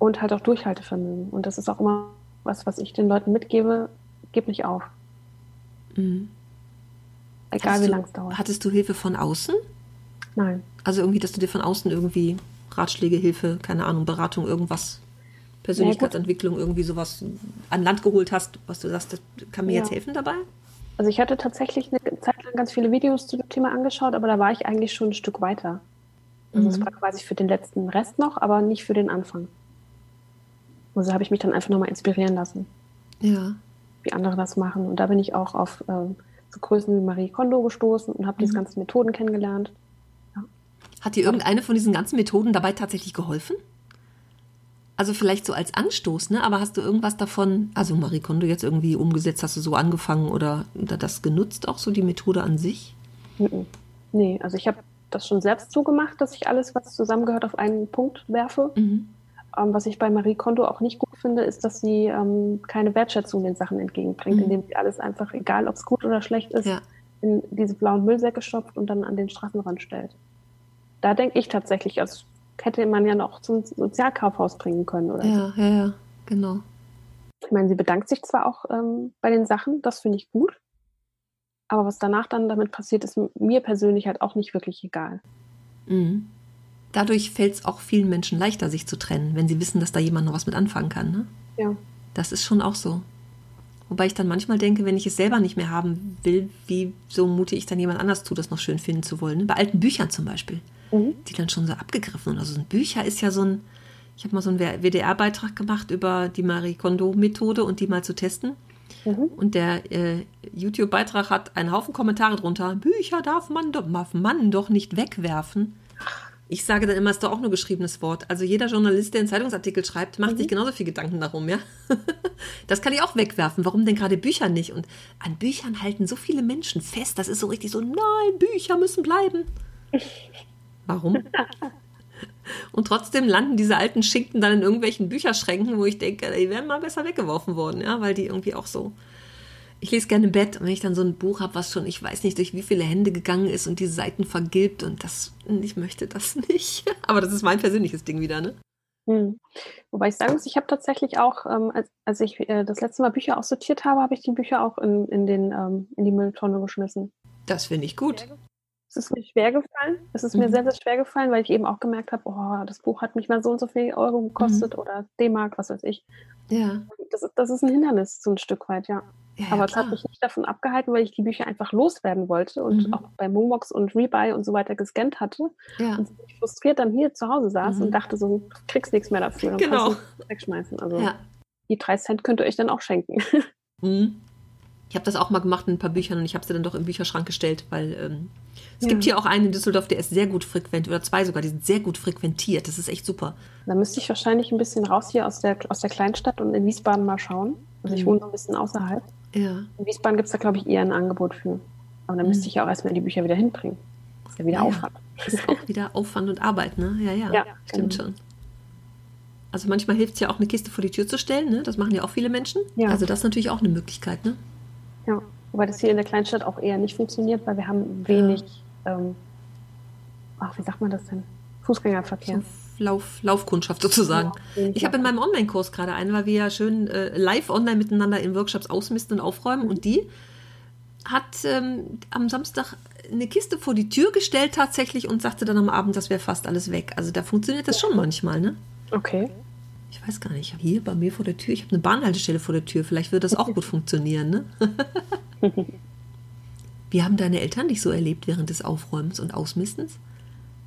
Und halt auch Durchhaltevermögen. Und das ist auch immer was, was ich den Leuten mitgebe, gib nicht auf. Mhm. Egal Hast wie lange es dauert. Hattest du Hilfe von außen? Nein. Also irgendwie, dass du dir von außen irgendwie Ratschläge, Hilfe, keine Ahnung, Beratung, irgendwas, Persönlichkeitsentwicklung, irgendwie sowas an Land geholt hast, was du sagst, das kann mir ja. jetzt helfen dabei? Also ich hatte tatsächlich eine Zeit lang ganz viele Videos zu dem Thema angeschaut, aber da war ich eigentlich schon ein Stück weiter. Also mhm. war quasi für den letzten Rest noch, aber nicht für den Anfang. Also habe ich mich dann einfach nochmal inspirieren lassen. Ja. Wie andere das machen. Und da bin ich auch auf ähm, so Größen wie Marie Kondo gestoßen und habe mhm. diese ganzen Methoden kennengelernt. Hat dir irgendeine von diesen ganzen Methoden dabei tatsächlich geholfen? Also vielleicht so als Anstoß, ne? Aber hast du irgendwas davon, also Marie Kondo jetzt irgendwie umgesetzt, hast du so angefangen oder, oder das genutzt, auch so die Methode an sich? Nee, also ich habe das schon selbst so gemacht, dass ich alles, was zusammengehört, auf einen Punkt werfe. Mhm. Ähm, was ich bei Marie Kondo auch nicht gut finde, ist, dass sie ähm, keine Wertschätzung den Sachen entgegenbringt, mhm. indem sie alles einfach, egal ob es gut oder schlecht ist, ja. in diese blauen Müllsäcke stopft und dann an den Straßenrand stellt da denke ich tatsächlich, das hätte man ja noch zum Sozialkaufhaus bringen können, oder? Ja, ja, ja, genau. Ich meine, sie bedankt sich zwar auch ähm, bei den Sachen, das finde ich gut. Aber was danach dann damit passiert, ist mir persönlich halt auch nicht wirklich egal. Mhm. Dadurch fällt es auch vielen Menschen leichter, sich zu trennen, wenn sie wissen, dass da jemand noch was mit anfangen kann. Ne? Ja. Das ist schon auch so. Wobei ich dann manchmal denke, wenn ich es selber nicht mehr haben will, wie so mute ich dann jemand anders zu, das noch schön finden zu wollen. Ne? Bei alten Büchern zum Beispiel, mhm. die dann schon so abgegriffen sind. Also ein Bücher ist ja so ein, ich habe mal so einen WDR-Beitrag gemacht über die Marie Kondo-Methode und die mal zu testen. Mhm. Und der äh, YouTube-Beitrag hat einen Haufen Kommentare drunter. Bücher darf man, darf man doch nicht wegwerfen. Ich sage dann immer, es ist doch auch nur geschriebenes Wort. Also jeder Journalist, der einen Zeitungsartikel schreibt, macht mhm. sich genauso viel Gedanken darum, ja. *laughs* das kann ich auch wegwerfen. Warum denn gerade Bücher nicht? Und an Büchern halten so viele Menschen fest. Das ist so richtig so, nein, Bücher müssen bleiben. Warum? *laughs* Und trotzdem landen diese alten Schinken dann in irgendwelchen Bücherschränken, wo ich denke, die wären mal besser weggeworfen worden, ja, weil die irgendwie auch so. Ich lese gerne im Bett und wenn ich dann so ein Buch habe, was schon, ich weiß nicht, durch wie viele Hände gegangen ist und die Seiten vergilbt und das, ich möchte das *laughs* nicht. Aber das ist mein persönliches Ding wieder, ne? Hm. Wobei ich sagen muss, ich habe tatsächlich auch, ähm, als, als ich äh, das letzte Mal Bücher aussortiert habe, habe ich die Bücher auch in, in, den, ähm, in die Mülltonne geschmissen. Das finde ich gut. Es ist mir schwer gefallen. Es ist mhm. mir sehr, sehr schwer gefallen, weil ich eben auch gemerkt habe, oh, das Buch hat mich mal so und so viel Euro gekostet mhm. oder D-Mark, was weiß ich. Ja. Das, das ist ein Hindernis, so ein Stück weit, ja. Ja Aber es hat mich nicht davon abgehalten, weil ich die Bücher einfach loswerden wollte und mhm. auch bei Momox und Rebuy und so weiter gescannt hatte. Ja. Und ich frustriert dann hier zu Hause saß und mhm. dachte so, du kriegst nichts mehr dafür. Dann genau. wegschmeißen. Also ja. die drei Cent könnt ihr euch dann auch schenken. *laughs* Mhm. Ich habe das auch mal gemacht in ein paar Büchern und ich habe sie dann doch im Bücherschrank gestellt, weil ähm, es ja. gibt hier auch einen in Düsseldorf, der ist sehr gut frequent, oder zwei sogar, die sind sehr gut frequentiert. Das ist echt super. Da müsste ich wahrscheinlich ein bisschen raus hier aus der, aus der Kleinstadt und in Wiesbaden mal schauen. Also ich mhm. wohne so ein bisschen außerhalb. Ja. In Wiesbaden gibt es da, glaube ich, eher ein Angebot für. Aber da mhm. müsste ich ja auch erstmal die Bücher wieder hinbringen. Das ist ja wieder ja, Aufwand. Das ist auch wieder Aufwand und Arbeit, ne? Ja, ja, ja stimmt genau. schon. Also manchmal hilft es ja auch, eine Kiste vor die Tür zu stellen, ne? Das machen ja auch viele Menschen. Ja. Also das ist natürlich auch eine Möglichkeit, ne? Ja, wobei das hier in der Kleinstadt auch eher nicht funktioniert, weil wir haben wenig, ja. ähm, ach, wie sagt man das denn? Fußgängerverkehr. So Lauf, Laufkundschaft sozusagen. Ich habe in meinem Online-Kurs gerade einen, weil wir ja schön äh, live online miteinander in Workshops ausmisten und aufräumen. Und die hat ähm, am Samstag eine Kiste vor die Tür gestellt tatsächlich und sagte dann am Abend, das wäre fast alles weg. Also da funktioniert das schon manchmal, ne? Okay ich weiß gar nicht, hier bei mir vor der Tür, ich habe eine Bahnhaltestelle vor der Tür, vielleicht wird das auch gut *laughs* funktionieren, ne? *laughs* Wie haben deine Eltern dich so erlebt während des Aufräumens und Ausmistens?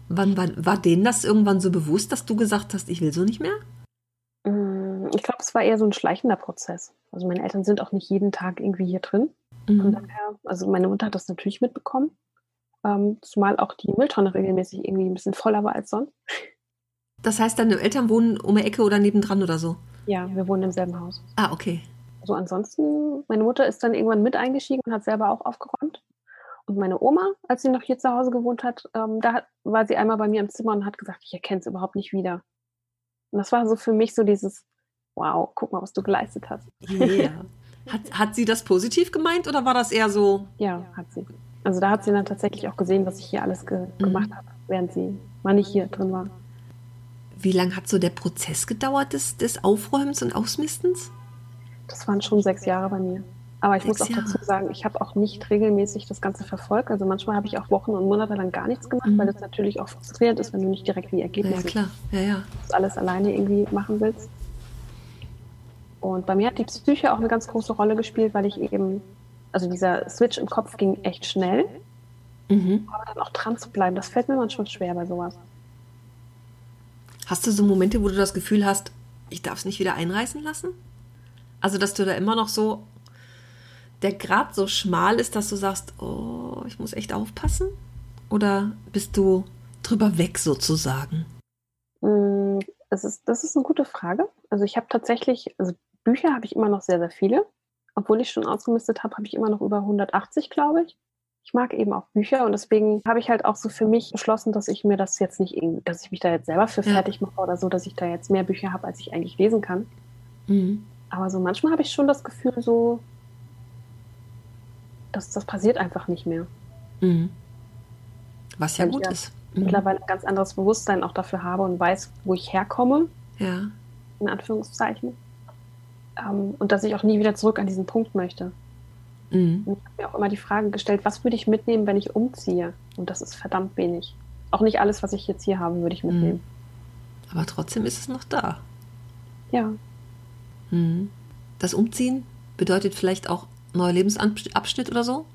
Wann, wann, war denen das irgendwann so bewusst, dass du gesagt hast, ich will so nicht mehr? Mm, ich glaube, es war eher so ein schleichender Prozess. Also meine Eltern sind auch nicht jeden Tag irgendwie hier drin. Mhm. Daher, also meine Mutter hat das natürlich mitbekommen, ähm, zumal auch die Mülltonne regelmäßig irgendwie ein bisschen voller war als sonst. Das heißt, deine Eltern wohnen um die Ecke oder nebendran oder so? Ja, wir wohnen im selben Haus. Ah, okay. Also ansonsten, meine Mutter ist dann irgendwann mit eingestiegen und hat selber auch aufgeräumt. Und meine Oma, als sie noch hier zu Hause gewohnt hat, ähm, da hat, war sie einmal bei mir im Zimmer und hat gesagt, ich erkenne es überhaupt nicht wieder. Und das war so für mich so dieses, wow, guck mal, was du geleistet hast. Yeah. *laughs* Hat, hat sie das positiv gemeint oder war das eher so? Ja, hat sie. Also da hat sie dann tatsächlich auch gesehen, was ich hier alles ge mhm. gemacht habe, während sie mal nicht hier drin war. Wie lange hat so der Prozess gedauert des, des Aufräumens und Ausmistens? Das waren schon sechs Jahre bei mir. Aber ich sechs muss auch Jahre. dazu sagen, ich habe auch nicht regelmäßig das Ganze verfolgt. Also manchmal habe ich auch Wochen und Monate lang gar nichts gemacht, mhm. weil das natürlich auch frustrierend ist, wenn du nicht direkt die Ergebnisse ja, klar. Ja, ja. Das alles alleine irgendwie machen willst. Und bei mir hat die Psyche auch eine ganz große Rolle gespielt, weil ich eben, also dieser Switch im Kopf ging echt schnell. Mhm. Aber dann auch dran zu bleiben, das fällt mir manchmal schwer bei sowas. Hast du so Momente, wo du das Gefühl hast, ich darf es nicht wieder einreißen lassen? Also, dass du da immer noch so der Grad so schmal ist, dass du sagst, oh, ich muss echt aufpassen? Oder bist du drüber weg sozusagen? Mm, das ist, das ist eine gute Frage. Also ich habe tatsächlich, also Bücher habe ich immer noch sehr, sehr viele. Obwohl ich schon ausgemistet habe, habe ich immer noch über 180, glaube ich ich mag eben auch Bücher und deswegen habe ich halt auch so für mich beschlossen, dass ich mir das jetzt nicht irgendwie, dass ich mich da jetzt selber für fertig mache oder so, dass ich da jetzt mehr Bücher habe, als ich eigentlich lesen kann. Mhm. Aber so manchmal habe ich schon das Gefühl, so, dass das passiert einfach nicht mehr. Mhm. Was ja Weil gut ist. Mhm. Mittlerweile ein ganz anderes Bewusstsein auch dafür habe und weiß, wo ich herkomme. Ja. In Anführungszeichen. Ähm, und dass ich auch nie wieder zurück an diesen Punkt möchte. Mhm. Und ich habe mir auch immer die Frage gestellt, was würde ich mitnehmen, wenn ich umziehe? Und das ist verdammt wenig. Auch nicht alles, was ich jetzt hier habe, würde ich mhm. mitnehmen. Aber trotzdem ist es noch da. Ja. Mhm. Das Umziehen bedeutet vielleicht auch neuer Lebensabschnitt oder so?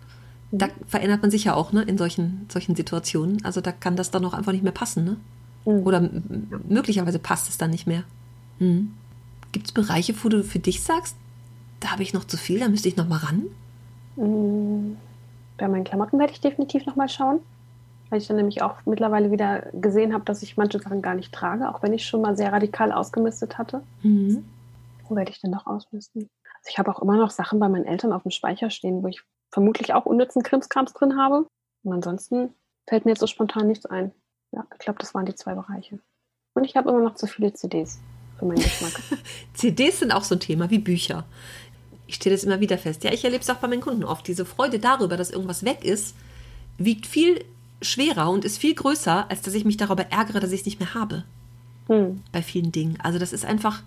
Da mhm. verändert man sich ja auch ne, in solchen, solchen Situationen. Also da kann das dann auch einfach nicht mehr passen. Ne? Mhm. Oder möglicherweise passt es dann nicht mehr. Mhm. Gibt es Bereiche, wo du für dich sagst, da habe ich noch zu viel, da müsste ich noch mal ran? Mhm. Bei meinen Klamotten werde ich definitiv noch mal schauen. Weil ich dann nämlich auch mittlerweile wieder gesehen habe, dass ich manche Sachen gar nicht trage, auch wenn ich schon mal sehr radikal ausgemistet hatte. Mhm. Wo werde ich denn noch ausmisten? Also ich habe auch immer noch Sachen bei meinen Eltern auf dem Speicher stehen, wo ich vermutlich auch unnützen Krimskrams drin habe. Und ansonsten fällt mir jetzt so spontan nichts ein. Ja, ich glaube, das waren die zwei Bereiche. Und ich habe immer noch zu viele CDs für meinen Geschmack. *laughs* CDs sind auch so ein Thema wie Bücher. Ich stelle das immer wieder fest. Ja, ich erlebe es auch bei meinen Kunden oft. Diese Freude darüber, dass irgendwas weg ist, wiegt viel schwerer und ist viel größer, als dass ich mich darüber ärgere, dass ich es nicht mehr habe. Hm. Bei vielen Dingen. Also das ist einfach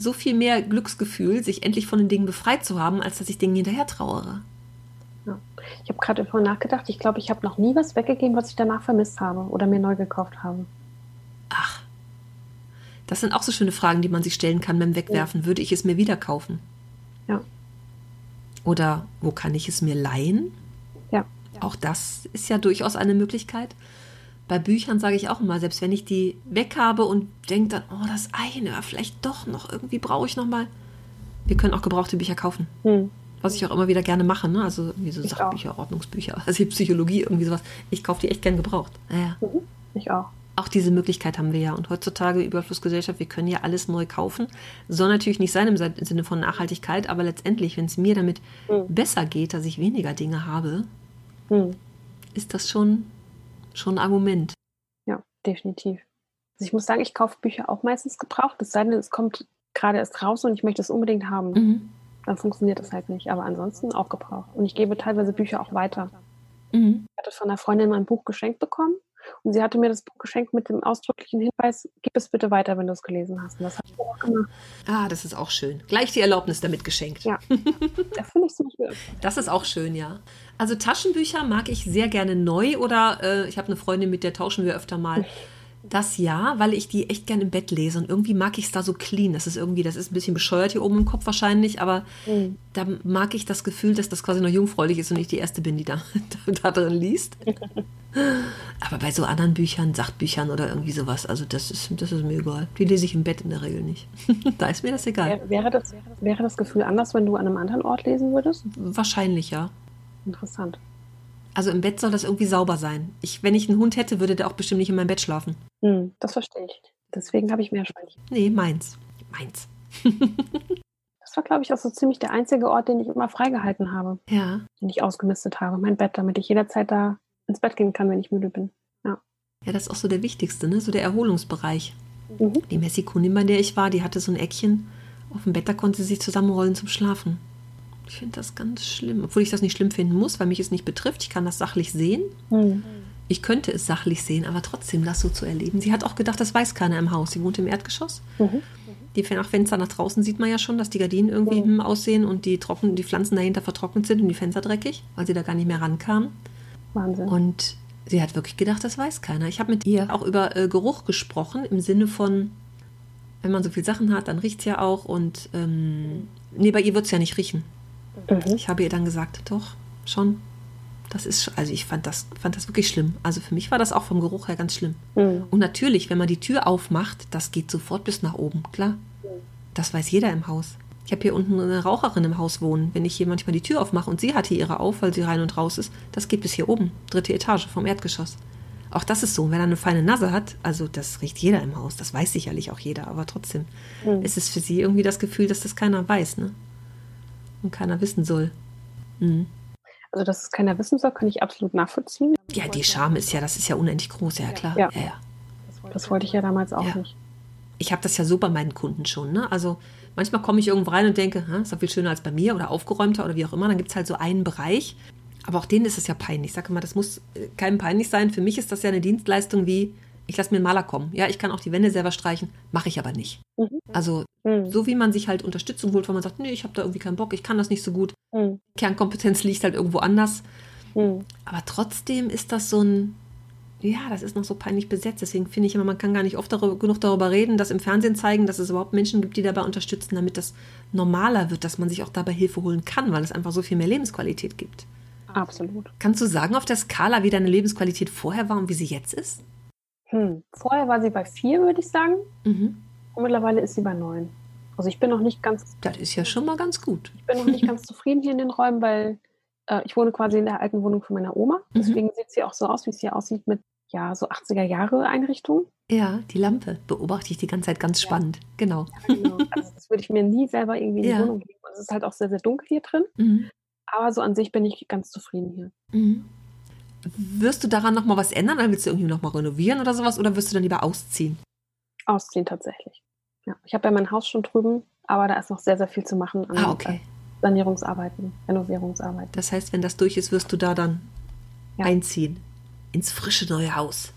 so viel mehr Glücksgefühl, sich endlich von den Dingen befreit zu haben, als dass ich Dingen hinterher trauere. Ja. Ich habe gerade davon nachgedacht, ich glaube, ich habe noch nie was weggegeben, was ich danach vermisst habe oder mir neu gekauft habe. Ach, das sind auch so schöne Fragen, die man sich stellen kann beim Wegwerfen. Ja. Würde ich es mir wieder kaufen? Ja. Oder wo kann ich es mir leihen? Ja. Auch das ist ja durchaus eine Möglichkeit. Bei Büchern sage ich auch immer, selbst wenn ich die weg habe und denke dann, oh, das eine, vielleicht doch noch, irgendwie brauche ich noch mal. Wir können auch gebrauchte Bücher kaufen. Hm. Was ich auch immer wieder gerne mache, ne? Also irgendwie so ich Sachbücher, auch. Ordnungsbücher, *laughs* also Psychologie, irgendwie sowas. Ich kaufe die echt gern gebraucht. Ja. Mhm. Ich auch. Auch diese Möglichkeit haben wir ja. Und heutzutage Überflussgesellschaft, wir können ja alles neu kaufen. Soll natürlich nicht sein im Sinne von Nachhaltigkeit, aber letztendlich, wenn es mir damit mhm. besser geht, dass ich weniger Dinge habe, mhm. ist das schon, schon ein Argument. Ja, definitiv. Also ich muss sagen, ich kaufe Bücher auch meistens gebraucht, es sei denn, es kommt gerade erst raus und ich möchte es unbedingt haben. Mhm dann funktioniert das halt nicht. Aber ansonsten auch gebraucht. Und ich gebe teilweise Bücher auch weiter. Mhm. Ich hatte von einer Freundin mein Buch geschenkt bekommen und sie hatte mir das Buch geschenkt mit dem ausdrücklichen Hinweis, gib es bitte weiter, wenn du es gelesen hast. Und das habe ich auch gemacht. Ah, das ist auch schön. Gleich die Erlaubnis damit geschenkt. Ja, *laughs* das finde ich so schön. Das ist auch schön, ja. Also Taschenbücher mag ich sehr gerne neu oder äh, ich habe eine Freundin, mit der tauschen wir öfter mal. Das ja, weil ich die echt gern im Bett lese und irgendwie mag ich es da so clean. Das ist irgendwie, das ist ein bisschen bescheuert hier oben im Kopf wahrscheinlich, aber mhm. da mag ich das Gefühl, dass das quasi noch jungfräulich ist und ich die erste bin, die da, *laughs* da drin liest. *laughs* aber bei so anderen Büchern, Sachbüchern oder irgendwie sowas, also das ist, das ist mir egal. Die lese ich im Bett in der Regel nicht. *laughs* da ist mir das egal. Wäre das, wäre das Gefühl anders, wenn du an einem anderen Ort lesen würdest? Wahrscheinlich, ja. Interessant. Also im Bett soll das irgendwie sauber sein. Ich, wenn ich einen Hund hätte, würde der auch bestimmt nicht in meinem Bett schlafen. Hm, das verstehe ich. Deswegen habe ich Meerschweinchen. Nee, meins. Meins. *laughs* das war, glaube ich, auch so ziemlich der einzige Ort, den ich immer freigehalten habe. Ja. Den ich ausgemistet habe. Mein Bett, damit ich jederzeit da ins Bett gehen kann, wenn ich müde bin. Ja. Ja, das ist auch so der wichtigste, ne? So der Erholungsbereich. Mhm. Die Messikunin, bei der ich war, die hatte so ein Eckchen auf dem Bett, da konnte sie sich zusammenrollen zum Schlafen. Ich finde das ganz schlimm, obwohl ich das nicht schlimm finden muss, weil mich es nicht betrifft. Ich kann das sachlich sehen. Mhm. Ich könnte es sachlich sehen, aber trotzdem das so zu erleben. Sie hat auch gedacht, das weiß keiner im Haus. Sie wohnt im Erdgeschoss. Mhm. Die Fenster nach draußen sieht man ja schon, dass die Gardinen irgendwie mhm. aussehen und die, trocken, die Pflanzen dahinter vertrocknet sind und die Fenster dreckig, weil sie da gar nicht mehr rankam. Wahnsinn. Und sie hat wirklich gedacht, das weiß keiner. Ich habe mit ihr auch über äh, Geruch gesprochen, im Sinne von, wenn man so viele Sachen hat, dann riecht es ja auch. Und ähm, nee, bei ihr wird es ja nicht riechen. Mhm. Ich habe ihr dann gesagt, doch, schon. Das ist, also ich fand das, fand das wirklich schlimm. Also für mich war das auch vom Geruch her ganz schlimm. Mhm. Und natürlich, wenn man die Tür aufmacht, das geht sofort bis nach oben, klar. Das weiß jeder im Haus. Ich habe hier unten eine Raucherin im Haus wohnen. Wenn ich hier manchmal die Tür aufmache und sie hat hier ihre auf, weil sie rein und raus ist, das geht bis hier oben, dritte Etage vom Erdgeschoss. Auch das ist so. Wenn er eine feine Nase hat, also das riecht jeder im Haus, das weiß sicherlich auch jeder, aber trotzdem mhm. ist es für sie irgendwie das Gefühl, dass das keiner weiß, ne? Und keiner wissen soll. Mhm. Also, dass es keiner wissen soll, kann ich absolut nachvollziehen. Ja, die Scham ist ja, das ist ja unendlich groß, ja klar. Ja, ja. ja. Das wollte ich ja damals auch ja. nicht. Ich habe das ja so bei meinen Kunden schon. Ne? Also manchmal komme ich irgendwo rein und denke, ist doch viel schöner als bei mir oder aufgeräumter oder wie auch immer. Dann gibt es halt so einen Bereich. Aber auch denen ist es ja peinlich. Ich sage immer, das muss äh, keinem peinlich sein. Für mich ist das ja eine Dienstleistung wie, Ich lasse mir einen Maler kommen. Ja, ich kann auch die Wände selber streichen, mache ich aber nicht. Mhm. Also Mhm. so wie man sich halt Unterstützung holt, wenn man sagt, nee, ich habe da irgendwie keinen Bock, ich kann das nicht so gut. Mhm. Kernkompetenz *laughs* liegt halt irgendwo anders. Mhm. Aber trotzdem ist das so ein, ja, das ist noch so peinlich besetzt. Deswegen finde ich immer, man kann gar nicht oft darüber, genug darüber reden, das im Fernsehen zeigen, dass es überhaupt Menschen gibt, die dabei unterstützen, damit das normaler wird, dass man sich auch dabei Hilfe holen kann, weil es einfach so viel mehr Lebensqualität gibt. Absolut. Kannst du sagen auf der Skala, wie deine Lebensqualität vorher war und wie sie jetzt ist? Hm. Vorher war sie bei vier, würde ich sagen. Mhm. Und mittlerweile ist sie bei neun. Also ich bin noch nicht ganz, Das ist ja schon mal ganz gut. ich bin noch nicht ganz zufrieden hier in den Räumen, weil äh, ich wohne quasi in der alten Wohnung von meiner Oma. Mhm. Deswegen sieht sie auch so aus, wie es hier aussieht, mit ja so 80er Jahre Einrichtung. Ja, die Lampe beobachte ich die ganze Zeit ganz Ja. spannend. Genau. Genau. Also das würde ich mir nie selber irgendwie in die Ja. Wohnung geben. Und es ist halt auch sehr, sehr dunkel hier drin. Mhm. Aber so an sich bin ich ganz zufrieden hier. Mhm. Wirst du daran nochmal was ändern? Oder willst du irgendwie nochmal renovieren oder sowas? Oder wirst du dann lieber ausziehen? Ausziehen tatsächlich. Ja. Ich habe ja mein Haus schon drüben, aber da ist noch sehr, sehr viel zu machen an Ah, okay. äh, Sanierungsarbeiten, Renovierungsarbeiten. Das heißt, wenn das durch ist, wirst du da dann Ja. einziehen. Ins frische neue Haus.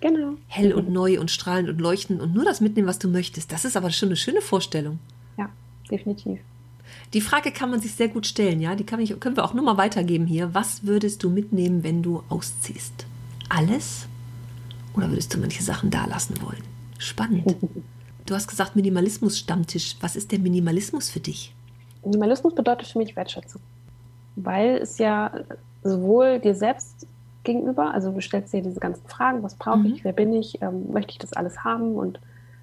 Genau. Hell und neu und strahlend und leuchtend und nur das mitnehmen, was du möchtest. Das ist aber schon eine schöne Vorstellung. Ja, definitiv. Die Frage kann man sich sehr gut stellen, ja. Die kann ich, können wir auch nur mal weitergeben hier. Was würdest du mitnehmen, wenn du ausziehst? Alles? Oder würdest du manche Sachen da lassen wollen? Spannend. *laughs* Du hast gesagt Minimalismus-Stammtisch. Was ist der Minimalismus für dich? Minimalismus bedeutet für mich Wertschätzung. Weil es ja sowohl dir selbst gegenüber, also du stellst dir diese ganzen Fragen, was brauche Mhm. ich, wer bin ich, ähm, möchte ich das alles haben und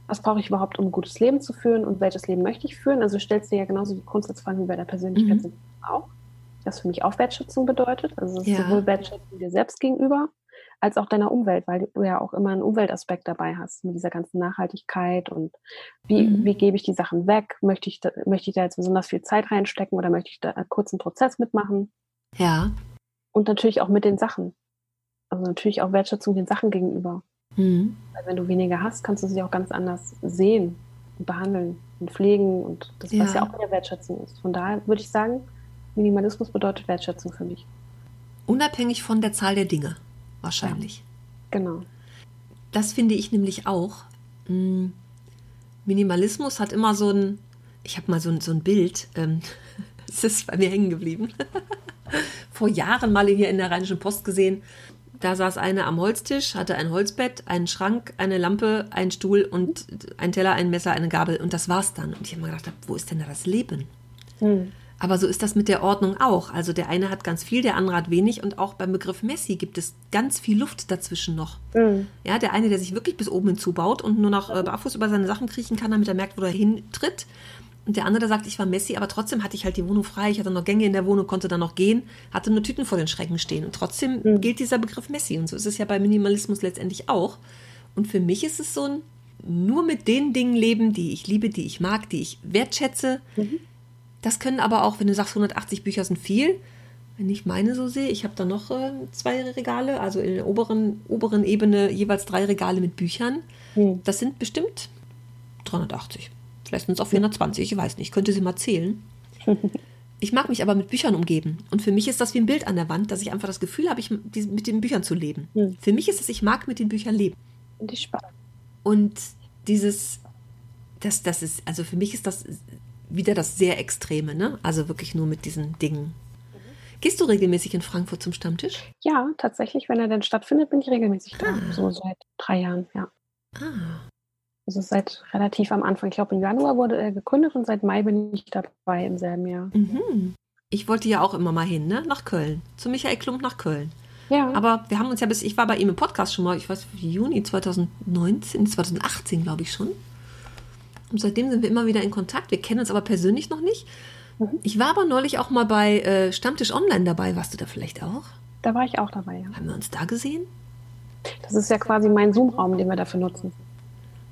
was brauche ich überhaupt, um ein gutes Leben zu führen und welches Leben möchte ich führen? Also du stellst dir ja genauso die Grundsatzfragen wie bei der Persönlichkeit Mhm. auch. Das für mich auch Wertschätzung bedeutet. Also Ja. sowohl Wertschätzung dir selbst gegenüber, als auch deiner Umwelt, weil du ja auch immer einen Umweltaspekt dabei hast mit dieser ganzen Nachhaltigkeit und wie, Mhm. wie gebe ich die Sachen weg? Möchte ich, da, möchte ich da jetzt besonders viel Zeit reinstecken oder möchte ich da einen kurzen Prozess mitmachen? Ja. Und natürlich auch mit den Sachen. Also natürlich auch Wertschätzung den Sachen gegenüber. Mhm. Weil wenn du weniger hast, kannst du sie auch ganz anders sehen und behandeln und pflegen und das, was Ja. ja auch wieder Wertschätzung ist. Von daher würde ich sagen, Minimalismus bedeutet Wertschätzung für mich. Unabhängig von der Zahl der Dinge. Wahrscheinlich. Genau. Das finde ich nämlich auch. Mm, Minimalismus hat immer so ein, ich habe mal so ein, so ein Bild, ähm, *laughs* es ist bei mir hängen geblieben, *laughs* vor Jahren mal hier in der Rheinischen Post gesehen. Da saß eine am Holztisch, hatte ein Holzbett, einen Schrank, eine Lampe, einen Stuhl und ein Teller, ein Messer, eine Gabel und das war's dann. Und ich habe mir gedacht, wo ist denn da das Leben? Hm. Aber so ist das mit der Ordnung auch. Also der eine hat ganz viel, der andere hat wenig und auch beim Begriff Messi gibt es ganz viel Luft dazwischen noch. Hm. Ja, der eine, der sich wirklich bis oben hinzubaut und nur noch äh, barfuß über seine Sachen kriechen kann, damit er merkt, wo er hintritt. Und der andere, der sagt, ich war Messi, aber trotzdem hatte ich halt die Wohnung frei, ich hatte noch Gänge in der Wohnung, konnte dann noch gehen, hatte nur Tüten vor den Schränken stehen. Und trotzdem Mhm. gilt dieser Begriff Messi. Und so ist es ja bei Minimalismus letztendlich auch. Und für mich ist es so ein nur mit den Dingen leben, die ich liebe, die ich mag, die ich wertschätze. Mhm. Das können aber auch, wenn du sagst, 180 Bücher sind viel, wenn ich meine so sehe, ich habe da noch äh, zwei Regale, also in der oberen, oberen Ebene jeweils drei Regale mit Büchern. Hm. Das sind bestimmt 380. Vielleicht sind es auch 420, ich weiß nicht, könnte sie mal zählen. *laughs* Ich mag mich aber mit Büchern umgeben. Und für mich ist das wie ein Bild an der Wand, dass ich einfach das Gefühl habe, ich, mit den Büchern zu leben. Hm. Für mich ist es, ich mag mit den Büchern leben. Und die spannend. Und dieses, das, das ist, also für mich ist das wieder das sehr Extreme, ne? Also wirklich nur mit diesen Dingen. Gehst du regelmäßig in Frankfurt zum Stammtisch? Ja, tatsächlich, wenn er denn stattfindet, bin ich regelmäßig da. Ah. So seit drei Jahren, ja. Ah, Also seit relativ am Anfang. Ich glaube, im Januar wurde er gegründet und seit Mai bin ich dabei im selben Jahr. mhm. Ich wollte ja auch immer mal hin, ne? Nach Köln. Zu Michael Klump nach Köln. Ja, Aber wir haben uns ja bis, ich war bei ihm im Podcast schon mal, ich weiß, Juni 2019, 2018 glaube ich schon. Und seitdem sind wir immer wieder in Kontakt. Wir kennen uns aber persönlich noch nicht. Mhm. Ich war aber neulich auch mal bei äh, Stammtisch Online dabei. Warst du da vielleicht auch? da war ich auch dabei, ja. Haben wir uns da gesehen? Das ist ja quasi mein Zoom-Raum, den wir dafür nutzen.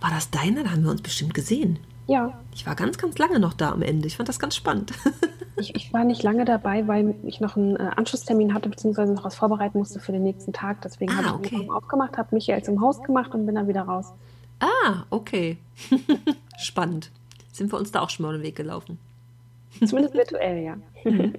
War das deiner? Da haben wir uns bestimmt gesehen. Ja, Ich war ganz, ganz lange noch da am Ende. Ich fand das ganz spannend. *laughs* ich, ich war nicht lange dabei, weil ich noch einen äh, Anschlusstermin hatte, beziehungsweise noch was vorbereiten musste für den nächsten Tag. Deswegen Ah, habe ich okay. den Raum aufgemacht, habe Michael zum Host gemacht und bin dann wieder raus. ah, okay. *laughs* spannend. Sind wir uns da auch schon mal den Weg gelaufen? Zumindest virtuell, ja. *laughs*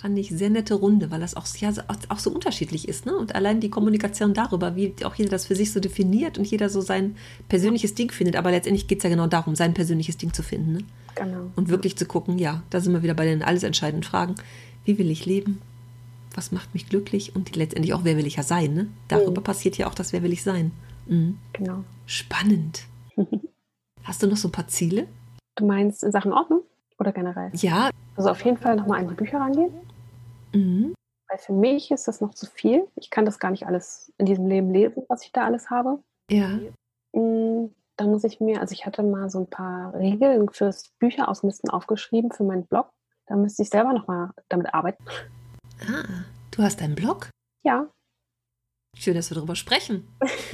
fand ich sehr nette Runde, weil das auch, ja, auch so unterschiedlich ist. Ne? Und allein die Kommunikation darüber, wie auch jeder das für sich so definiert und jeder so sein persönliches Ding findet. Aber letztendlich geht es ja genau darum, sein persönliches Ding zu finden. Ne? Genau. Und wirklich zu gucken, ja, da sind wir wieder bei den alles entscheidenden Fragen. Wie will ich leben? Was macht mich glücklich? Und letztendlich auch, wer will ich ja sein? Ne? Darüber mhm. passiert ja auch das, wer will ich sein? Mhm. Genau. Spannend. *laughs* Hast du noch so ein paar Ziele? Du meinst in Sachen Ordnung oder generell? Ja. Also auf jeden Fall nochmal an die Bücher rangehen. Mhm. Weil für mich ist das noch zu viel. Ich kann das gar nicht alles in diesem Leben lesen, was ich da alles habe. Ja. Mhm. Da muss ich mir, also ich hatte mal so ein paar Regeln fürs Bücher ausmisten aufgeschrieben für meinen Blog. Da müsste ich selber nochmal damit arbeiten. Ah, du hast einen Blog? Ja. Schön, dass wir darüber sprechen. *laughs*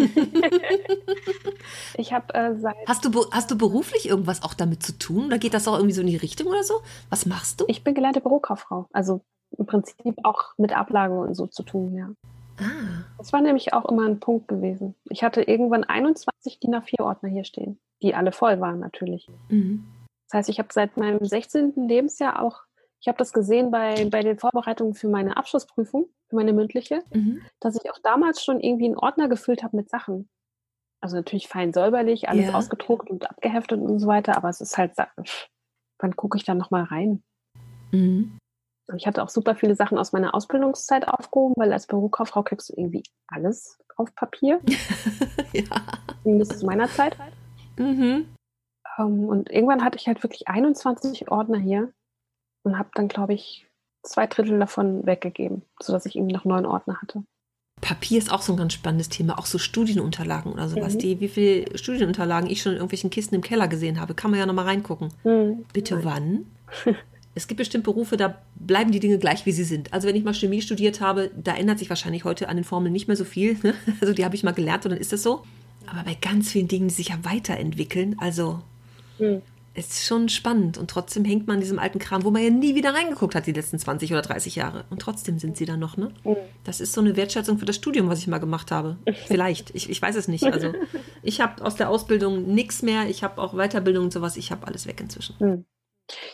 ich habe äh, seit. Hast du, hast du beruflich irgendwas auch damit zu tun? Oder geht das auch irgendwie so in die Richtung oder so? Was machst du? Ich bin gelernte Bürokauffrau. Also im Prinzip auch mit Ablagen und so zu tun, ja. Ah. Das war nämlich auch immer ein Punkt gewesen. Ich hatte irgendwann 21 DIN A4-Ordner hier stehen, die alle voll waren natürlich. Mhm. Das heißt, ich habe seit meinem 16. Lebensjahr auch ich habe das gesehen bei, bei den Vorbereitungen für meine Abschlussprüfung, für meine mündliche, mhm. dass ich auch damals schon irgendwie einen Ordner gefüllt habe mit Sachen. Also natürlich fein säuberlich, alles ja. ausgedruckt und abgeheftet und so weiter, aber es ist halt, wann gucke ich da nochmal rein? Mhm. Ich hatte auch super viele Sachen aus meiner Ausbildungszeit aufgehoben, weil als Bürokauffrau kriegst du irgendwie alles auf Papier. *laughs* ja. Zumindest zu meiner Zeit. Mhm. Um, ähm, und irgendwann hatte ich halt wirklich 21 Ordner hier und habe dann, glaube ich, zwei Drittel davon weggegeben, sodass ich irgendwie noch neun Ordner hatte. Papier ist auch so ein ganz spannendes Thema, auch so Studienunterlagen oder sowas. Mhm. Die, wie viele Studienunterlagen ich schon in irgendwelchen Kisten im Keller gesehen habe, kann man ja nochmal reingucken. Mhm. Bitte wann? *laughs* es gibt bestimmt Berufe, da bleiben die Dinge gleich, wie sie sind. Also wenn ich mal Chemie studiert habe, da ändert sich wahrscheinlich heute an den Formeln nicht mehr so viel. Ne? *laughs* Also die habe ich mal gelernt und dann ist das so. Aber bei ganz vielen Dingen, die sich ja weiterentwickeln, also mhm ist schon spannend und trotzdem hängt man in diesem alten Kram, wo man ja nie wieder reingeguckt hat die letzten 20 oder 30 Jahre. Und trotzdem sind sie da noch, ne? Mhm. Das ist so eine Wertschätzung für das Studium, was ich mal gemacht habe. *laughs* Vielleicht. Ich, ich weiß es nicht. Also *laughs* ich habe aus der Ausbildung nichts mehr. Ich habe auch Weiterbildung und sowas. Ich habe alles weg inzwischen. Mhm.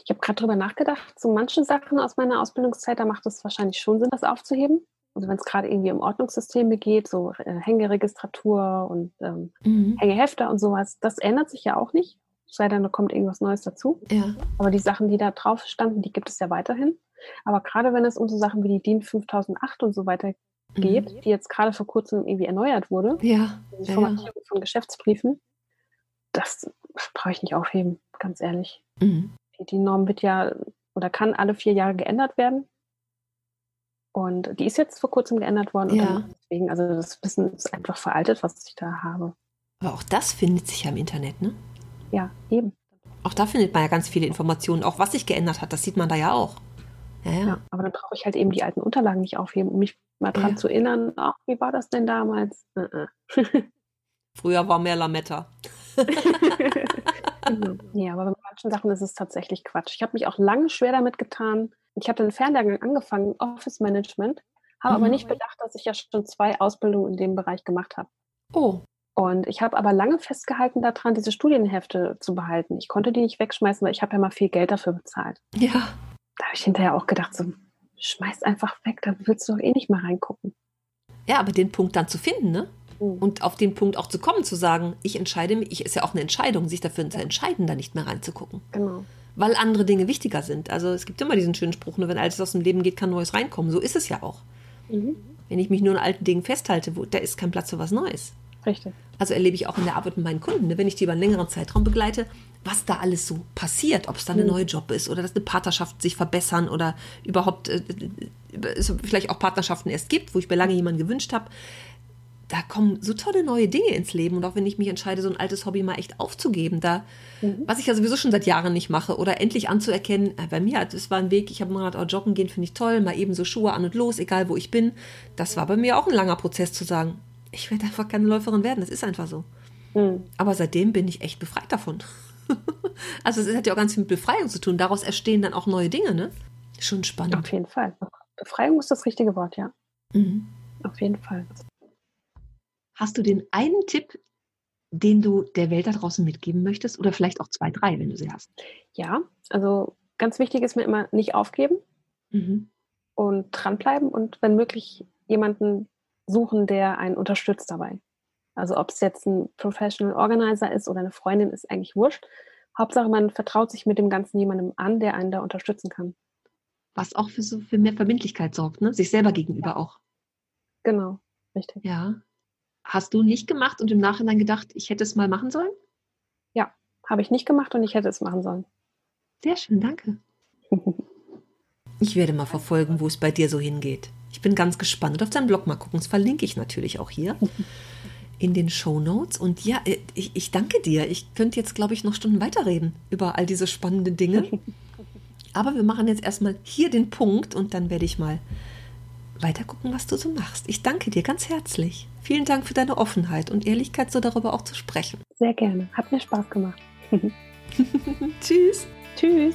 Ich habe gerade drüber nachgedacht, so manche Sachen aus meiner Ausbildungszeit, da macht es wahrscheinlich schon Sinn, das aufzuheben. Also wenn es gerade irgendwie um Ordnungssysteme geht, so äh, Hängeregistratur und ähm, mhm. Hängehefte und sowas, das ändert sich ja auch nicht sei denn, da kommt irgendwas Neues dazu. Ja. Aber die Sachen, die da drauf standen, die gibt es ja weiterhin. Aber gerade wenn es um so Sachen wie die DIN 5008 und so weiter geht, mhm. die jetzt gerade vor kurzem irgendwie erneuert wurde, ja. die Formatierung ja. von Geschäftsbriefen, das brauche ich nicht aufheben, ganz ehrlich. Mhm. Die, Norm wird ja oder kann alle vier Jahre geändert werden. Und die ist jetzt vor kurzem geändert worden. Ja. deswegen, also das Wissen ist einfach veraltet, was ich da habe. Aber auch das findet sich ja im Internet, ne? Ja, eben. Auch da findet man ja ganz viele Informationen. Auch was sich geändert hat, das sieht man da ja auch. Ja, ja. ja aber dann brauche ich halt eben die alten Unterlagen nicht aufheben, um mich mal dran ja. zu erinnern, ach, wie war das denn damals? Uh -uh. *laughs* Früher war mehr Lametta. *laughs* genau. Ja, aber manchen Sachen ist es tatsächlich Quatsch. Ich habe mich auch lange schwer damit getan. Ich hatte einen Fernlehrgang angefangen, Office Management, habe mhm. aber nicht bedacht, dass ich ja schon zwei Ausbildungen in dem Bereich gemacht habe. Oh. Und ich habe aber lange festgehalten daran, diese Studienhefte zu behalten. Ich konnte die nicht wegschmeißen, weil ich habe ja mal viel Geld dafür bezahlt. Ja. Da habe ich hinterher auch gedacht, so, schmeiß einfach weg, da willst du doch eh nicht mal reingucken. Ja, aber den Punkt dann zu finden, ne? Mhm. Und auf den Punkt auch zu kommen, zu sagen, ich entscheide mich, ich, ist ja auch eine Entscheidung, sich dafür zu entscheiden, da nicht mehr reinzugucken. Genau. Weil andere Dinge wichtiger sind. Also es gibt immer diesen schönen Spruch, nur wenn alles aus dem Leben geht, kann Neues reinkommen. So ist es ja auch. Mhm. Wenn ich mich nur an alten Dingen festhalte, wo, da ist kein Platz für was Neues. Richtig. Also erlebe ich auch in der Arbeit mit meinen Kunden, ne, wenn ich die über einen längeren Zeitraum begleite, was da alles so passiert, ob es da eine mhm. neue Job ist oder dass eine Partnerschaft sich verbessern oder überhaupt äh, es vielleicht auch Partnerschaften erst gibt, wo ich mir lange jemanden gewünscht habe. Da kommen so tolle neue Dinge ins Leben und auch wenn ich mich entscheide, so ein altes Hobby mal echt aufzugeben, da, mhm. was ich ja sowieso schon seit Jahren nicht mache oder endlich anzuerkennen, äh, bei mir, das war ein Weg, ich habe mal gedacht, oh, joggen gehen finde ich toll, mal eben so Schuhe an und los, egal wo ich bin. Das war bei mir auch ein langer Prozess zu sagen, ich werde einfach keine Läuferin werden. Das ist einfach so. Mhm. Aber seitdem bin ich echt befreit davon. *laughs* also es hat ja auch ganz viel mit Befreiung zu tun. Daraus entstehen dann auch neue Dinge, ne? Schon spannend. Auf jeden Fall. Befreiung ist das richtige Wort, ja. Mhm. Auf jeden Fall. Hast du den einen Tipp, den du der Welt da draußen mitgeben möchtest? Oder vielleicht auch zwei, drei, wenn du sie hast? Ja, also ganz wichtig ist mir immer nicht aufgeben. Mhm. und dranbleiben und wenn möglich jemanden suchen, der einen unterstützt dabei. Also ob es jetzt ein Professional Organizer ist oder eine Freundin, ist eigentlich wurscht. Hauptsache, man vertraut sich mit dem Ganzen jemandem an, der einen da unterstützen kann. Was auch für, so, für mehr Verbindlichkeit sorgt, ne? sich selber gegenüber ja. auch. Genau, richtig. Ja. Hast du nicht gemacht und im Nachhinein gedacht, ich hätte es mal machen sollen? Ja, habe ich nicht gemacht und ich hätte es machen sollen. Sehr schön, danke. *laughs* ich werde mal verfolgen, wo es bei dir so hingeht. Ich bin ganz gespannt. Auf deinen Blog mal gucken. Das verlinke ich natürlich auch hier *laughs* in den Show Notes. Und ja, äh, ich, ich danke dir. Ich könnte jetzt, glaube ich, noch Stunden weiterreden über all diese spannenden Dinge. *laughs* Aber wir machen jetzt erstmal hier den Punkt und dann werde ich mal weiter gucken, was du so machst. Ich danke dir ganz herzlich. Vielen Dank für deine Offenheit und Ehrlichkeit, so darüber auch zu sprechen. Sehr gerne. Hat mir Spaß gemacht. *laughs* *laughs* Tschüss. Tschüss.